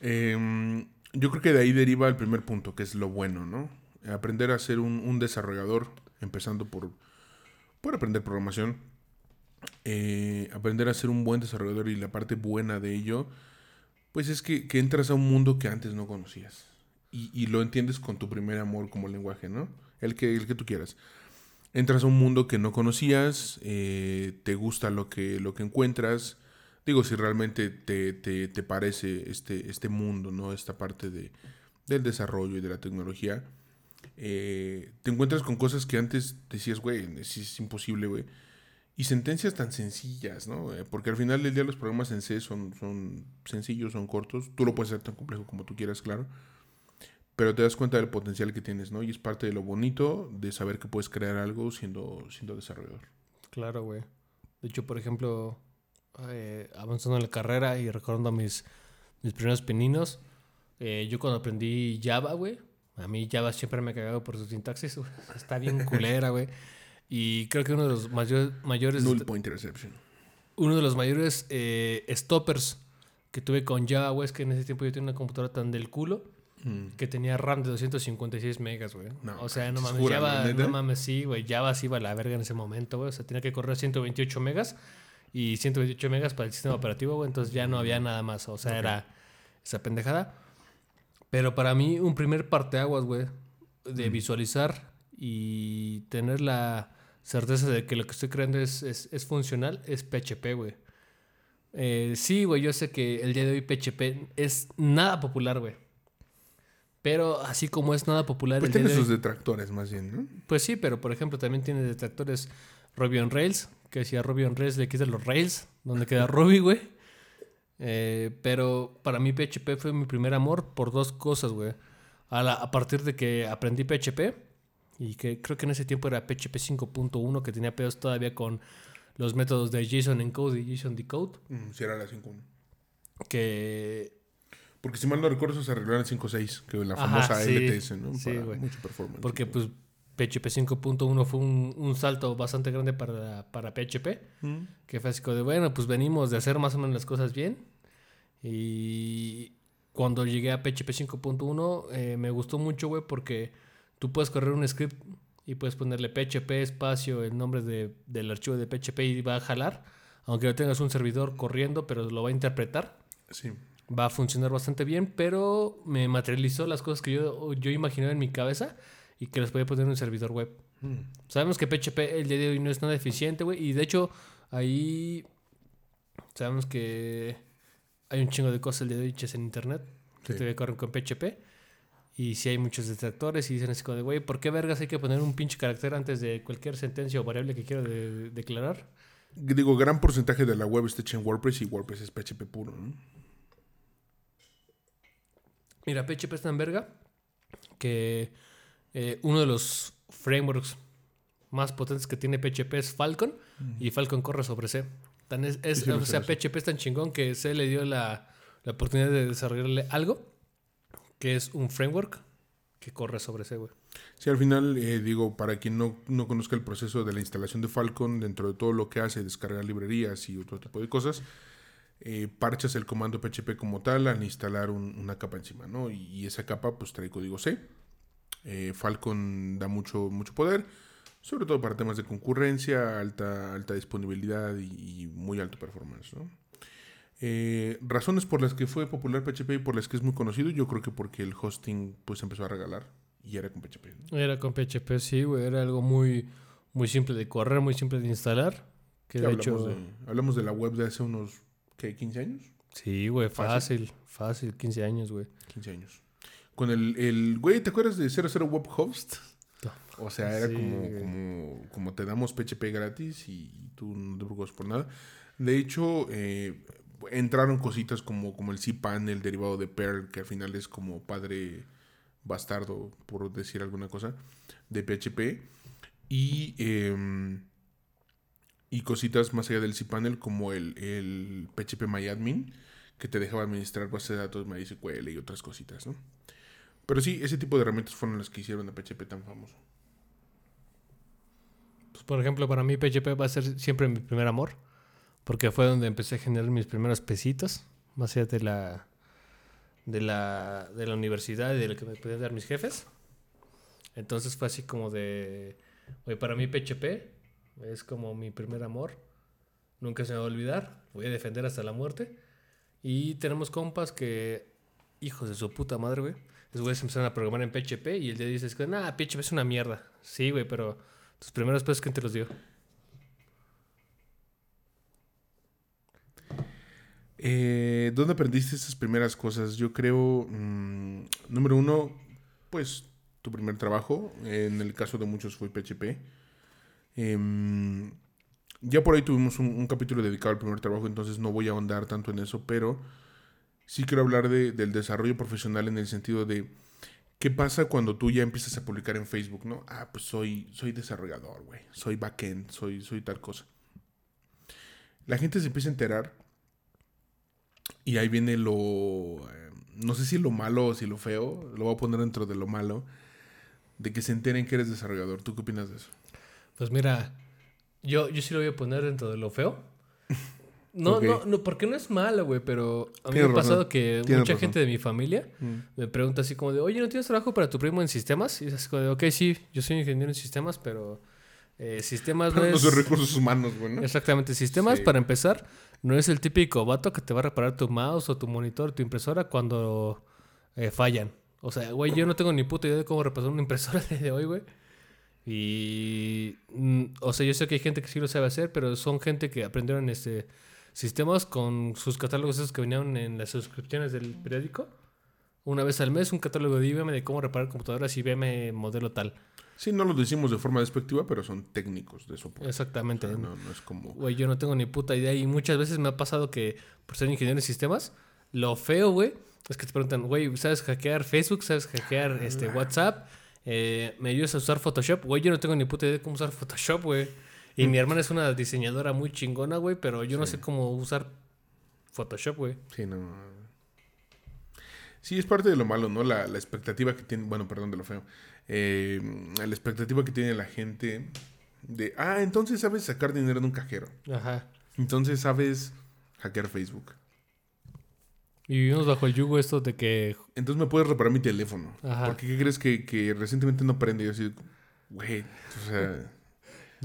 Em, yo creo que de ahí deriva el primer punto, que es lo bueno, ¿no? Aprender a ser un, desarrollador, empezando por, por aprender programación. Eh, aprender a ser un buen desarrollador y la parte buena de ello, pues es que, que entras a un mundo que antes no conocías. Y, y lo entiendes con tu primer amor como lenguaje, ¿no? El que, el que tú quieras. Entras a un mundo que no conocías, eh, te gusta lo que, lo que encuentras, Digo, si realmente te, te, te parece este, este mundo, ¿no? Esta parte de, del desarrollo y de la tecnología. eh, te encuentras con cosas que antes decías, güey, es, es imposible, güey. Y sentencias tan sencillas, ¿no? Eh, Porque al final del día los programas en C son, son sencillos, son cortos. Tú lo puedes hacer tan complejo como tú quieras, claro. Pero te das cuenta del potencial que tienes, ¿no? Y es parte de lo bonito de saber que puedes crear algo siendo, siendo desarrollador. Claro, güey. De hecho, por ejemplo, eh, avanzando en la carrera y recordando mis, mis primeros pininos, eh, yo cuando aprendí Java, güey, a mí Java siempre me ha cagado por su sintaxis, güey. (laughs) está bien culera, güey. Y creo que uno de los mayor- mayores, Null point interception. uno de los mayores eh, stoppers que tuve con Java, güey, es que en ese tiempo yo tenía una computadora tan del culo Mm. que tenía RAM de 256 megas, güey. No, o sea, no mames, Java, no mames, sí, güey. Java sí iba a la verga en ese momento, güey. O sea, tenía que correr 128 megas y 128 megas para el sistema operativo, güey. Entonces ya no había nada más. O sea, Ok. era esa pendejada. Pero para mí, un primer parteaguas, güey, de visualizar y tener la certeza de que lo que estoy creando es, es, es funcional es PHP, güey. Eh, sí, güey, yo sé que el día de hoy PHP es nada popular, güey. Pero así como es nada popular Pues el día tiene de hoy- sus detractores más bien, ¿no? Pues sí, pero por ejemplo también tiene detractores Ruby on Rails, que si a Ruby on Rails le quitas los Rails, donde queda Ruby, güey. Eh, pero para mí PHP fue mi primer amor por dos cosas, güey. A, la- a partir de que aprendí PHP, y que creo que en ese tiempo era PHP 5.1, que tenía pedos todavía con los métodos de JSON Encode y JSON Decode, Mm, sí, era la 5.1. que Porque si mal no recuerdo, eso se arregló en el 5.6, que la Ajá, famosa sí, LTS, ¿no? sí, Para mucho performance. porque pues PHP 5.1 fue un, un salto bastante grande para, para PHP. Mm. Que fue así como de, bueno, pues venimos de hacer más o menos las cosas bien. Y cuando llegué a PHP 5.1 eh, me gustó mucho, güey, porque tú puedes correr un script y puedes ponerle PHP espacio, el nombre de- del archivo de PHP y va a jalar. Aunque no tengas un servidor corriendo, pero lo va a interpretar. Sí. Va a funcionar bastante bien, pero me materializó las cosas que yo, yo imaginaba en mi cabeza y que las podía poner en un servidor web. Mm. Sabemos que PHP el día de hoy no es nada eficiente, güey. Y de hecho, ahí sabemos que hay un chingo de cosas el día de hoy hechas en internet que Sí. todavía corren con PHP. Y sí hay muchos detractores y dicen así como de, güey, ¿por qué vergas hay que poner un pinche carácter antes de cualquier sentencia o variable que quiera de- declarar? Digo, gran porcentaje de la web está hecha en WordPress y WordPress es PHP puro, ¿no? Mira, PHP es tan verga que eh, uno de los frameworks más potentes que tiene PHP es Falcon y Falcon corre sobre C. Tan es, Sí, o sea. PHP es tan chingón que C le dio la, la oportunidad de desarrollarle algo que es un framework que corre sobre C, güey. Sí, al final, eh, digo, para quien no, no conozca el proceso de la instalación de Falcon, dentro de todo lo que hace, descargar librerías y otro tipo de cosas, eh, parchas el comando PHP como tal al instalar un- una capa encima, ¿no? Y, y esa capa, pues trae código C. Eh, Falcon da mucho, mucho poder, sobre todo para temas de concurrencia, alta, alta disponibilidad y, y muy alto performance, ¿no? Eh, razones por las que fue popular PHP y por las que es muy conocido, yo creo que porque el hosting pues empezó a regalar y era con PHP. ¿no? Era con PHP, sí, güey. Era algo muy, muy simple de correr, muy simple de instalar. Que Sí, de hablamos, hecho... de, hablamos de la web de hace unos, ¿qué? ¿15 años? Sí, güey, Fácil. fácil, fácil, 15 años, güey. 15 años. Con el, el güey, ¿te acuerdas de 00 Web Host? O sea, era Sí, como, como, como te damos PHP gratis y tú no te preocupes por nada. De hecho, eh, entraron cositas como, como el cPanel derivado de Perl, que al final es como padre bastardo, por decir alguna cosa, de PHP. Y, em, y cositas más allá del cPanel como el, el PHP MyAdmin, que te dejaba administrar bases de datos MySQL y otras cositas, ¿no? Pero sí, ese tipo de herramientas fueron las que hicieron a PHP tan famoso. Pues, por ejemplo, para mí PHP va a ser siempre mi primer amor. Porque fue donde empecé a generar mis primeros pesitos. Más allá de la, de la, de la universidad y de lo que me podían dar mis jefes. Entonces fue así como de... Oye, para mí PHP es como mi primer amor. Nunca se me va a olvidar. Voy a defender hasta la muerte. Y tenemos compas que... Hijos de su puta madre, güey. Esos güeyes empezaron a programar en PHP y el día dices que, nah, PHP es una mierda. Sí, güey, pero tus primeros pesos, ¿quién te los dio? Eh, ¿Dónde aprendiste esas primeras cosas? Yo creo, mm, número uno, pues tu primer trabajo. En el caso de muchos fue PHP. Em, ya por ahí tuvimos un, un capítulo dedicado al primer trabajo, entonces no voy a ahondar tanto en eso, pero sí quiero hablar de- del desarrollo profesional en el sentido de qué pasa cuando tú ya empiezas a publicar en Facebook, ¿no? Ah, pues soy, soy desarrollador, güey. Soy backend, soy, soy tal cosa. La gente se empieza a enterar y ahí viene lo. eh, no sé si lo malo o si lo feo. Lo voy a poner dentro de lo malo. De que se enteren que eres desarrollador. ¿Tú qué opinas de eso? Pues mira, yo, yo sí lo voy a poner dentro de lo feo. (laughs) No, no, no, porque no es malo, güey, pero a mí me ha pasado que mucha razón. gente de mi familia me pregunta así como de, oye, ¿no tienes trabajo para tu primo en sistemas? Y es así como de, ok, sí, yo soy ingeniero en sistemas, pero eh, sistemas no Pero no es... son recursos humanos, güey, ¿no? Exactamente, sistemas, Sí. para empezar, no es el típico vato que te va a reparar tu mouse o tu monitor, tu impresora cuando eh, fallan. O sea, güey, yo no tengo ni puta idea de cómo reparar una impresora (laughs) el día de hoy, güey. Y, mm, o sea, yo sé que hay gente que sí lo sabe hacer, pero son gente que aprendieron este sistemas con sus catálogos esos que venían en las suscripciones del periódico. Una vez al mes, un catálogo de IBM de cómo reparar computadoras IBM modelo tal. Sí, no lo decimos de forma despectiva, pero son técnicos de soporte. Exactamente. O sea, no, no es como. Güey, yo no tengo ni puta idea. Y muchas veces me ha pasado que, por ser ingeniero en sistemas, lo feo, güey, es que te preguntan, güey, ¿sabes hackear Facebook? ¿Sabes hackear este, WhatsApp? Eh, ¿Me ayudas a usar Photoshop? Güey, yo no tengo ni puta idea de cómo usar Photoshop, güey. Y mi hermana es una diseñadora muy chingona, güey, pero yo no sé cómo usar Photoshop, güey. Sí, no. Sí, es parte de lo malo, ¿no? La, la expectativa que tiene. Bueno, perdón de lo feo. Eh, la expectativa que tiene la gente de. Ah, entonces sabes sacar dinero de un cajero. Ajá. Entonces sabes hackear Facebook. Y vivimos bajo el yugo esto de que... Entonces me puedes reparar mi teléfono. Ajá. Porque ¿qué crees que, que recientemente no prende? Yo así, güey, o sea,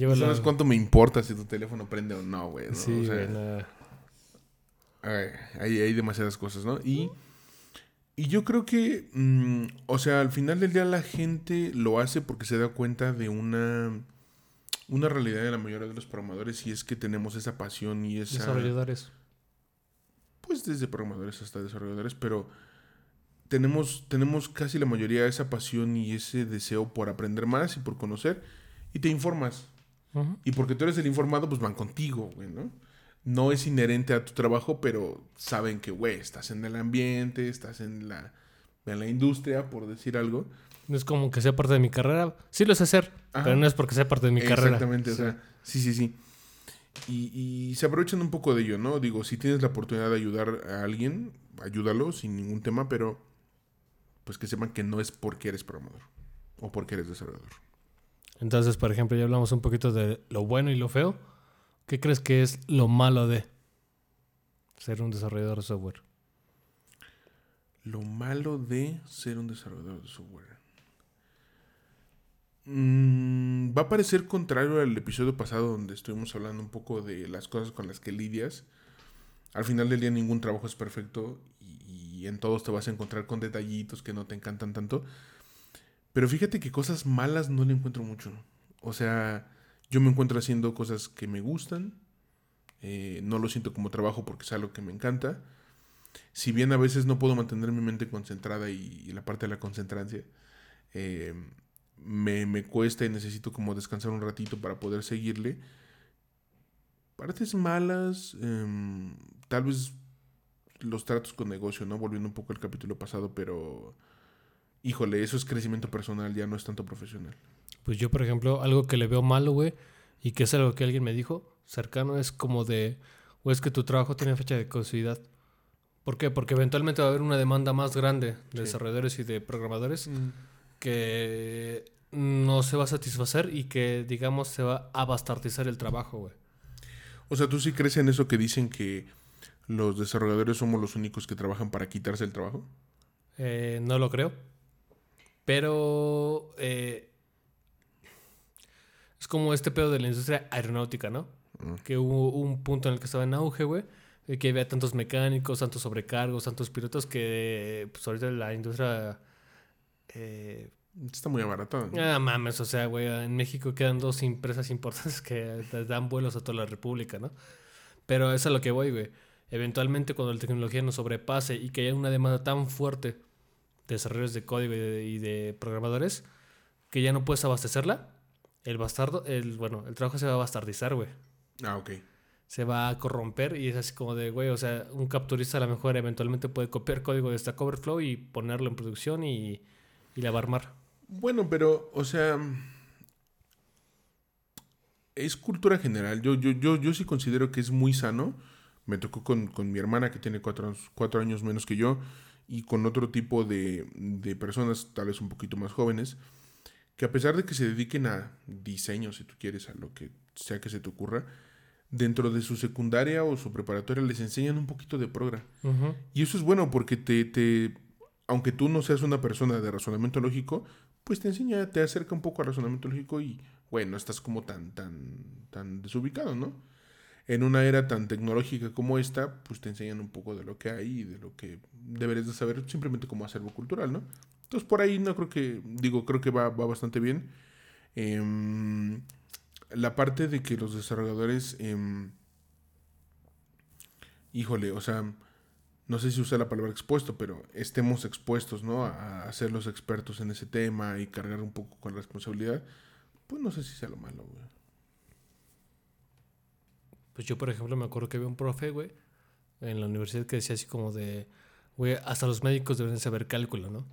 No sabes cuánto me importa si tu teléfono prende o no, güey. ¿no? Sí, O sea, güey, nada. ay, hay, hay demasiadas cosas, ¿no? Y, y yo creo que, mm, o sea, al final del día la gente lo hace porque se da cuenta de una, una realidad de la mayoría de los programadores y es que tenemos esa pasión y esa... Desarrolladores. pues desde programadores hasta desarrolladores, pero tenemos, tenemos casi la mayoría esa pasión y ese deseo por aprender más y por conocer y te informas. Y porque tú eres el informado, pues van contigo, güey, ¿no? No es inherente a tu trabajo, pero saben que, güey, estás en el ambiente, estás en la, en la industria, por decir algo. No es como que sea parte de mi carrera. Sí lo sé hacer, Ajá. pero no es porque sea parte de mi carrera. Exactamente, o sea, sí, sí, sí. Y, y se aprovechan un poco de ello, ¿no? Digo, si tienes la oportunidad de ayudar a alguien, ayúdalo sin ningún tema, pero pues que sepan que no es porque eres programador o porque eres desarrollador. Entonces, por ejemplo, ya hablamos un poquito de lo bueno y lo feo. ¿Qué crees que es lo malo de ser un desarrollador de software? Lo malo de ser un desarrollador de software. Mm, va a parecer contrario al episodio pasado donde estuvimos hablando un poco de las cosas con las que lidias. Al final del día ningún trabajo es perfecto y, y en todos te vas a encontrar con detallitos que no te encantan tanto. Pero fíjate que cosas malas no le encuentro mucho. O sea, yo me encuentro haciendo cosas que me gustan Eh, no lo siento como trabajo porque es algo que me encanta. Si bien a veces no puedo mantener mi mente concentrada y, la parte de la concentrancia, eh, me, me, cuesta y necesito como descansar un ratito para poder seguirle. Partes malas, em, tal vez los tratos con negocio, ¿no? Volviendo un poco al capítulo pasado, pero híjole, eso es crecimiento personal, ya no es tanto profesional. Pues yo, por ejemplo, algo que le veo malo, güey, y que es algo que alguien me dijo cercano, es como de, o es que tu trabajo tiene fecha de caducidad. ¿Por qué? Porque eventualmente va a haber una demanda más grande de desarrolladores y de programadores mm. que no se va a satisfacer y que, digamos, se va a bastardizar el trabajo, güey. O sea, ¿tú sí crees en eso que dicen que los desarrolladores somos los únicos que trabajan para quitarse el trabajo? Eh, no lo creo. Pero eh, es como este pedo de la industria aeronáutica, ¿no? Mm. Que hubo un punto en el que estaba en auge, güey. Que había tantos mecánicos, tantos sobrecargos, tantos pilotos que pues ahorita la industria... Eh, Está muy abaratado. Ah, mames, o sea, güey, en México quedan dos empresas importantes que dan vuelos a toda la República, ¿no? Pero eso es a lo que voy, güey. Eventualmente, cuando la tecnología nos sobrepase y que haya una demanda tan fuerte de desarrolladores de código y de, programadores que ya no puedes abastecerla, el bastardo, el, bueno, el trabajo se va a bastardizar, güey. Ah, ok. Se va a corromper y es así como de, güey, o sea, un capturista a lo mejor eventualmente puede copiar código de Stack Overflow y ponerlo en producción y, y la va a armar. Bueno, pero, o sea, es cultura general. Yo, yo, yo, yo sí considero que es muy sano. Me tocó con, con mi hermana que tiene cuatro, cuatro años menos que yo y con otro tipo de, de, personas, tal vez un poquito más jóvenes, que a pesar de que se dediquen a diseño, si tú quieres, a lo que sea que se te ocurra, dentro de su secundaria o su preparatoria les enseñan un poquito de progra. Y eso es bueno porque te, te, aunque tú no seas una persona de razonamiento lógico, pues te enseña, te acerca un poco al razonamiento lógico y, bueno, estás como tan, tan, tan desubicado, ¿no? En una era tan tecnológica como esta, pues te enseñan un poco de lo que hay y de lo que deberes de saber simplemente como acervo cultural, ¿no? Entonces por ahí no creo que, digo, creo que va, bastante bien. Em, la parte de que los desarrolladores, em, híjole, o sea, no sé si usa la palabra expuesto, pero estemos expuestos, ¿no? A, a, ser los expertos en ese tema y cargar un poco con la responsabilidad, pues no sé si sea lo malo, güey. Pues yo, por ejemplo, me acuerdo que había un profe, güey, en la universidad que decía así como de, güey, hasta los médicos deben saber cálculo, ¿no?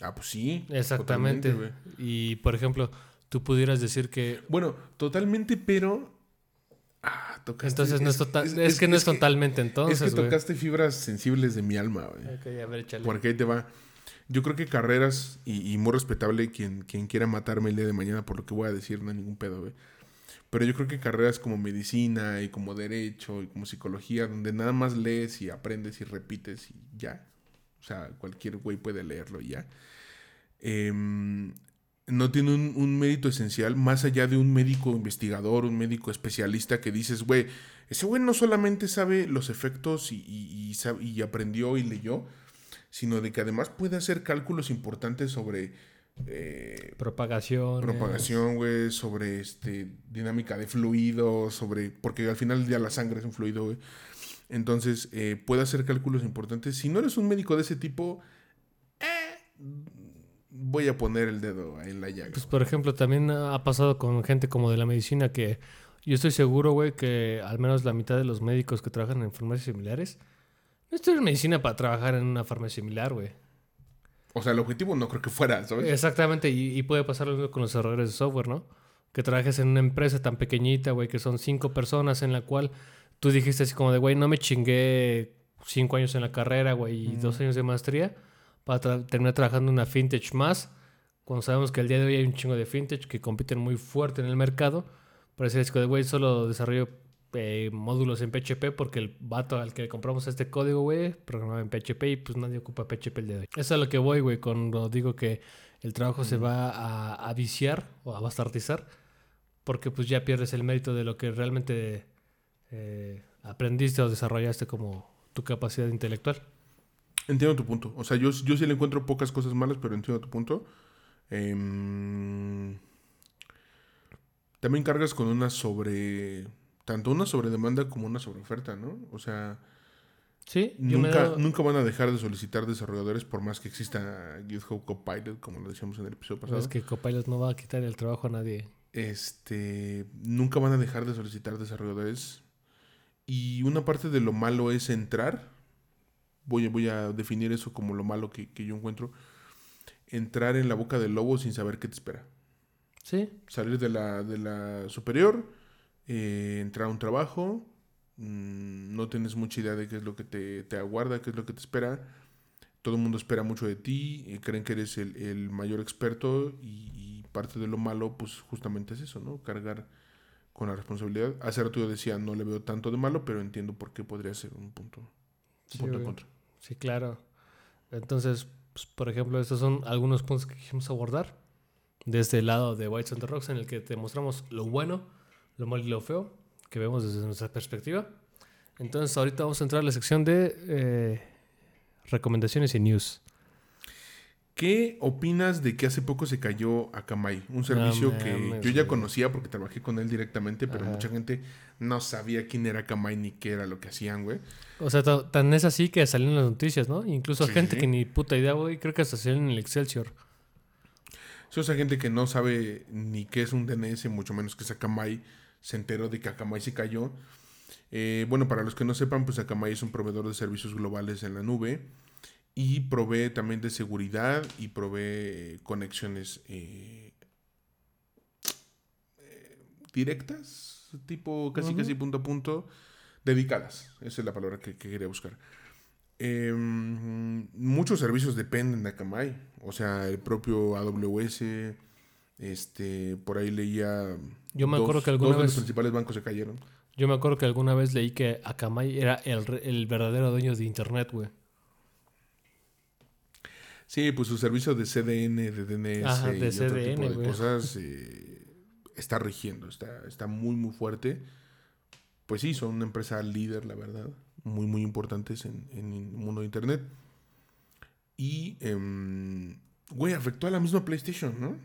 Ah, pues sí. Exactamente. Y, por ejemplo, tú pudieras decir que... Bueno, totalmente, pero... Ah, tocaste... Entonces no es, total... es, que no es, totalmente entonces, Es que tocaste fibras sensibles de mi alma, güey. Ok, a ver, échale. Porque ahí te va. Yo creo que carreras, y, y muy respetable quien, quien quiera matarme el día de mañana por lo que voy a decir, no hay ningún pedo, güey. Pero yo creo que carreras como medicina y como derecho y como psicología, donde nada más lees y aprendes y repites y ya. O sea, cualquier güey puede leerlo y ya. Em, no tiene un, mérito esencial más allá de un médico investigador, un médico especialista que dices, güey, ese güey no solamente sabe los efectos y, y, y aprendió y leyó, sino de que además puede hacer cálculos importantes sobre eh, propagación. Propagación, güey, sobre este, dinámica de fluido, sobre. Porque al final ya la sangre es un fluido, güey. Entonces, eh, puede hacer cálculos importantes. Si no eres un médico de ese tipo, eh, voy a poner el dedo en la llaga. Pues, por ejemplo, también ha pasado con gente como de la medicina que yo estoy seguro, güey, que al menos la mitad de los médicos que trabajan en farmacias similares no estudian medicina para trabajar en una farmacia similar, güey. O sea, el objetivo no creo que fuera, ¿sabes? Exactamente, y, puede pasar lo mismo con los errores de software, ¿no? Que trabajes en una empresa tan pequeñita, güey, que son cinco personas en la cual tú dijiste así como de, güey, no me chingué cinco años en la carrera, güey, y dos años de maestría para terminar trabajando en una fintech más, cuando sabemos que el día de hoy hay un chingo de fintech que compiten muy fuerte en el mercado. Es que, güey, solo desarrollo eh, módulos en PHP porque el vato al que compramos este código, güey, programaba en PHP y pues nadie ocupa PHP el día de hoy. Eso es a lo que voy, güey, cuando digo que el trabajo se va a, viciar o a bastardizar porque pues ya pierdes el mérito de lo que realmente eh, aprendiste o desarrollaste como tu capacidad intelectual. Entiendo tu punto. O sea, yo, yo sí le encuentro pocas cosas malas, pero entiendo tu punto. Em, también cargas con una sobre tanto una sobredemanda como una sobreoferta, ¿no? O sea, Sí, nunca, nunca van a dejar de solicitar desarrolladores por más que exista GitHub Copilot, como lo decíamos en el episodio pasado. Es que Copilot no va a quitar el trabajo a nadie. Este, nunca van a dejar de solicitar desarrolladores. Y una parte de lo malo es entrar. Voy, a- voy a definir eso como lo malo que, que yo encuentro. Entrar en la boca del lobo sin saber qué te espera. Sí, Salir de la, de la superior, eh, entrar a un trabajo, mm, no tienes mucha idea de qué es lo que te, te aguarda, qué es lo que te espera. Todo el mundo espera mucho de ti, eh, creen que eres el, el mayor experto y, y parte de lo malo, pues justamente es eso, ¿no? Cargar con la responsabilidad. Hace rato yo decía, no le veo tanto de malo, pero entiendo por qué podría ser un punto, un Sí, punto en contra. sí, claro. Entonces, pues, por ejemplo, estos son algunos puntos que quisimos abordar. Desde el lado de Whites on the Rocks, en el que te mostramos lo bueno, lo malo y lo feo, que vemos desde nuestra perspectiva. Entonces, ahorita vamos a entrar a la sección de eh, recomendaciones y news. ¿Qué opinas de que hace poco se cayó Akamai? Un servicio que yo ya conocía porque trabajé con él directamente, pero Ajá. mucha gente no sabía quién era Akamai ni qué era lo que hacían, güey. O sea, ta- tan es así que salen las noticias, ¿no? Incluso Sí. gente que ni puta idea, güey, creo que hasta salen en el Excelsior. Si esa gente que no sabe ni qué es un DNS, mucho menos que es Akamai, se enteró de que Akamai se cayó. Eh, bueno, para los que no sepan, pues Akamai es un proveedor de servicios globales en la nube y provee también de seguridad y provee conexiones eh, eh, directas, tipo casi casi punto a punto, dedicadas. Esa es la palabra que, que quería buscar. Em, muchos servicios dependen de Akamai. O sea, el propio AWS. Este, por ahí leía. Yo me dos- acuerdo que alguna dos de los principales bancos se cayeron. Yo me acuerdo que alguna vez leí que Akamai era el, el verdadero dueño de Internet, güey. Sí, pues su servicio de CDN, de DNS Ajá, de y otro CDN, tipo de cosas eh, está rigiendo, está, está muy, muy fuerte. Pues sí, son una empresa líder, la verdad, muy, muy importantes en, en el mundo de Internet. Y, em, güey, afectó a la misma PlayStation, ¿no?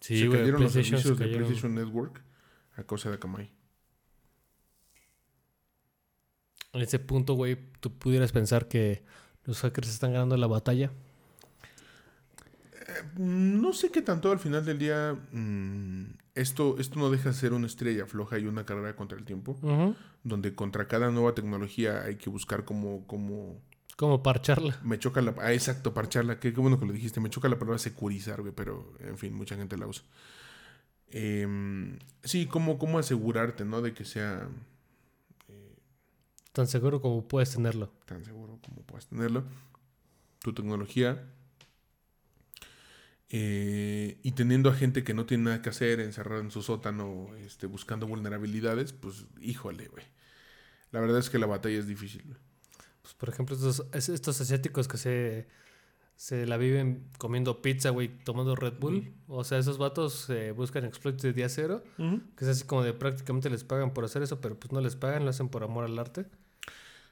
Sí, se güey. cayeron los se servicios de. PlayStation Network a causa de Akamai. En ese punto, güey, tú pudieras pensar que los hackers están ganando la batalla. No sé qué tanto al final del día mm, esto, esto no deja de ser una estrella floja y una carrera contra el tiempo, donde contra cada nueva tecnología hay que buscar cómo, cómo Como parcharla. me choca la... Ah, exacto, parcharla, qué, qué bueno que lo dijiste, me choca la palabra securizar, güey, pero en fin, mucha gente la usa. Em, sí, cómo, cómo asegurarte, ¿no? De que sea Tan seguro como puedes tenerlo. tan seguro como puedas tenerlo, tu tecnología. eh, y teniendo a gente que no tiene nada que hacer, encerrada en su sótano, este, buscando vulnerabilidades, pues híjole, güey. La verdad es que la batalla es difícil. güey. Pues, por ejemplo, estos, es- estos asiáticos que se, se la viven comiendo pizza, güey, tomando Red Bull. O sea, esos vatos eh, buscan exploits de día cero. Que es así como de prácticamente les pagan por hacer eso, pero pues no les pagan, lo hacen por amor al arte.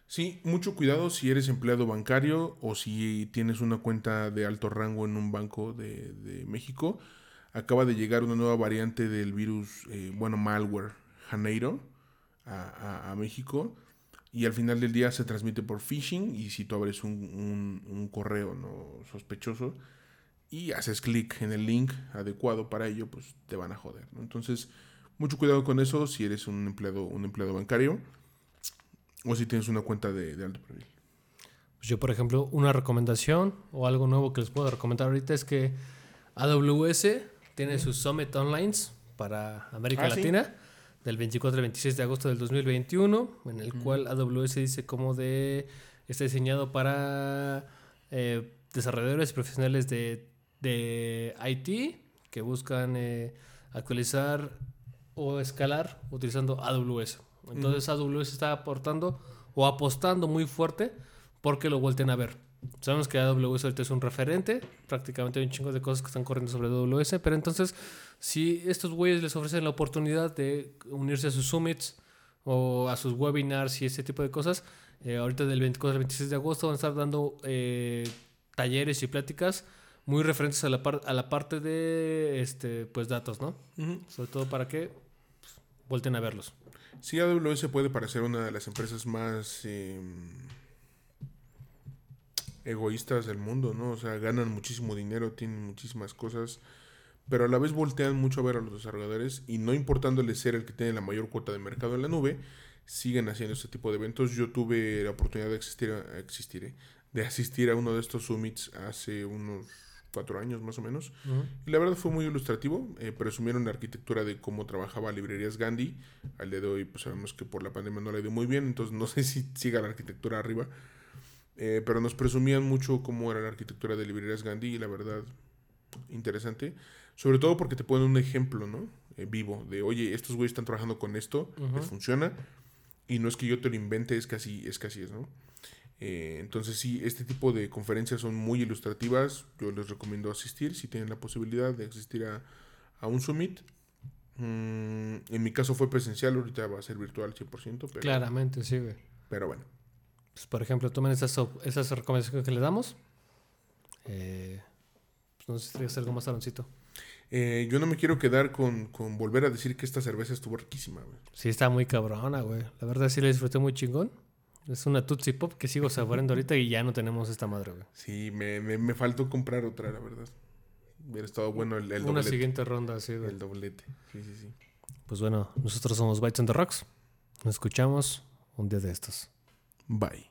Sí, mucho cuidado si eres empleado bancario o si tienes una cuenta de alto rango en un banco de, de México. Acaba de llegar una nueva variante del virus, eh, bueno, malware, Janeiro, a, a- a México. Y al final del día se transmite por phishing y si tú abres un, un- un correo no sospechoso y haces clic en el link adecuado para ello, pues te van a joder. ¿no? Entonces, mucho cuidado con eso si eres un empleado, un empleado bancario. O si tienes una cuenta de, de alto perfil. Pues yo, por ejemplo, una recomendación o algo nuevo que les puedo recomendar ahorita es que AWS tiene sus Summit Online para América Ah, sí. Del 24 al 26 de agosto del 2021, en el cual AWS dice como de está diseñado para eh, desarrolladores y profesionales de, de IT que buscan eh, actualizar o escalar utilizando AWS. Entonces AWS está aportando o apostando muy fuerte porque lo vuelten a ver. Sabemos que AWS ahorita es un referente, prácticamente hay un chingo de cosas que están corriendo sobre AWS, pero entonces si estos güeyes les ofrecen la oportunidad de unirse a sus summits o a sus webinars y ese tipo de cosas, eh, ahorita del 24 al 26 de agosto van a estar dando eh, talleres y pláticas muy referentes a la, par- a la parte de este, pues datos, ¿no? Sobre todo para que pues, vuelten a verlos. Sí, AWS puede parecer una de las empresas más eh, egoístas del mundo, ¿no? O sea, ganan muchísimo dinero, tienen muchísimas cosas, pero a la vez voltean mucho a ver a los desarrolladores y no importándoles ser el que tiene la mayor cuota de mercado en la nube, siguen haciendo este tipo de eventos. Yo tuve la oportunidad de existir, existir ¿eh? de asistir a uno de estos summits hace unos cuatro años más o menos. Y la verdad fue muy ilustrativo. Eh, presumieron la arquitectura de cómo trabajaba librerías Gandhi. Al día de hoy, pues sabemos que por la pandemia no le dio muy bien, entonces no (laughs) sé si siga la arquitectura arriba. Eh, pero nos presumían mucho cómo era la arquitectura de librerías Gandhi y la verdad, interesante. Sobre todo porque te ponen un ejemplo, ¿no? Eh, vivo, de oye, estos güeyes están trabajando con esto, les funciona. Y no es que yo te lo invente, es que así es, que así es ¿no? Eh, entonces sí, este tipo de conferencias son muy ilustrativas. Yo les recomiendo asistir si tienen la posibilidad de asistir a, a un summit. Mm, en mi caso fue presencial, ahorita va a ser virtual 100%. Pero, Claramente, sí, güey. Pero bueno. Pues, por ejemplo, tomen esas, esas recomendaciones que le damos. Eh, pues no sé si algo más, Aloncito. Eh, yo no me quiero quedar con, con, volver a decir que esta cerveza estuvo riquísima, güey. Sí, está muy cabrona, güey. La verdad sí la disfruté muy chingón. Es una Tootsie Pop que sigo saboreando ahorita y ya no tenemos esta madre, güey. Sí, me, me, me, faltó comprar otra, la verdad. Hubiera estado bueno el, el Una siguiente ronda, sí, güey. El doblete. Sí, sí, sí. Pues bueno, nosotros somos Bites on the Rocks. Nos escuchamos un día de estos. Bye.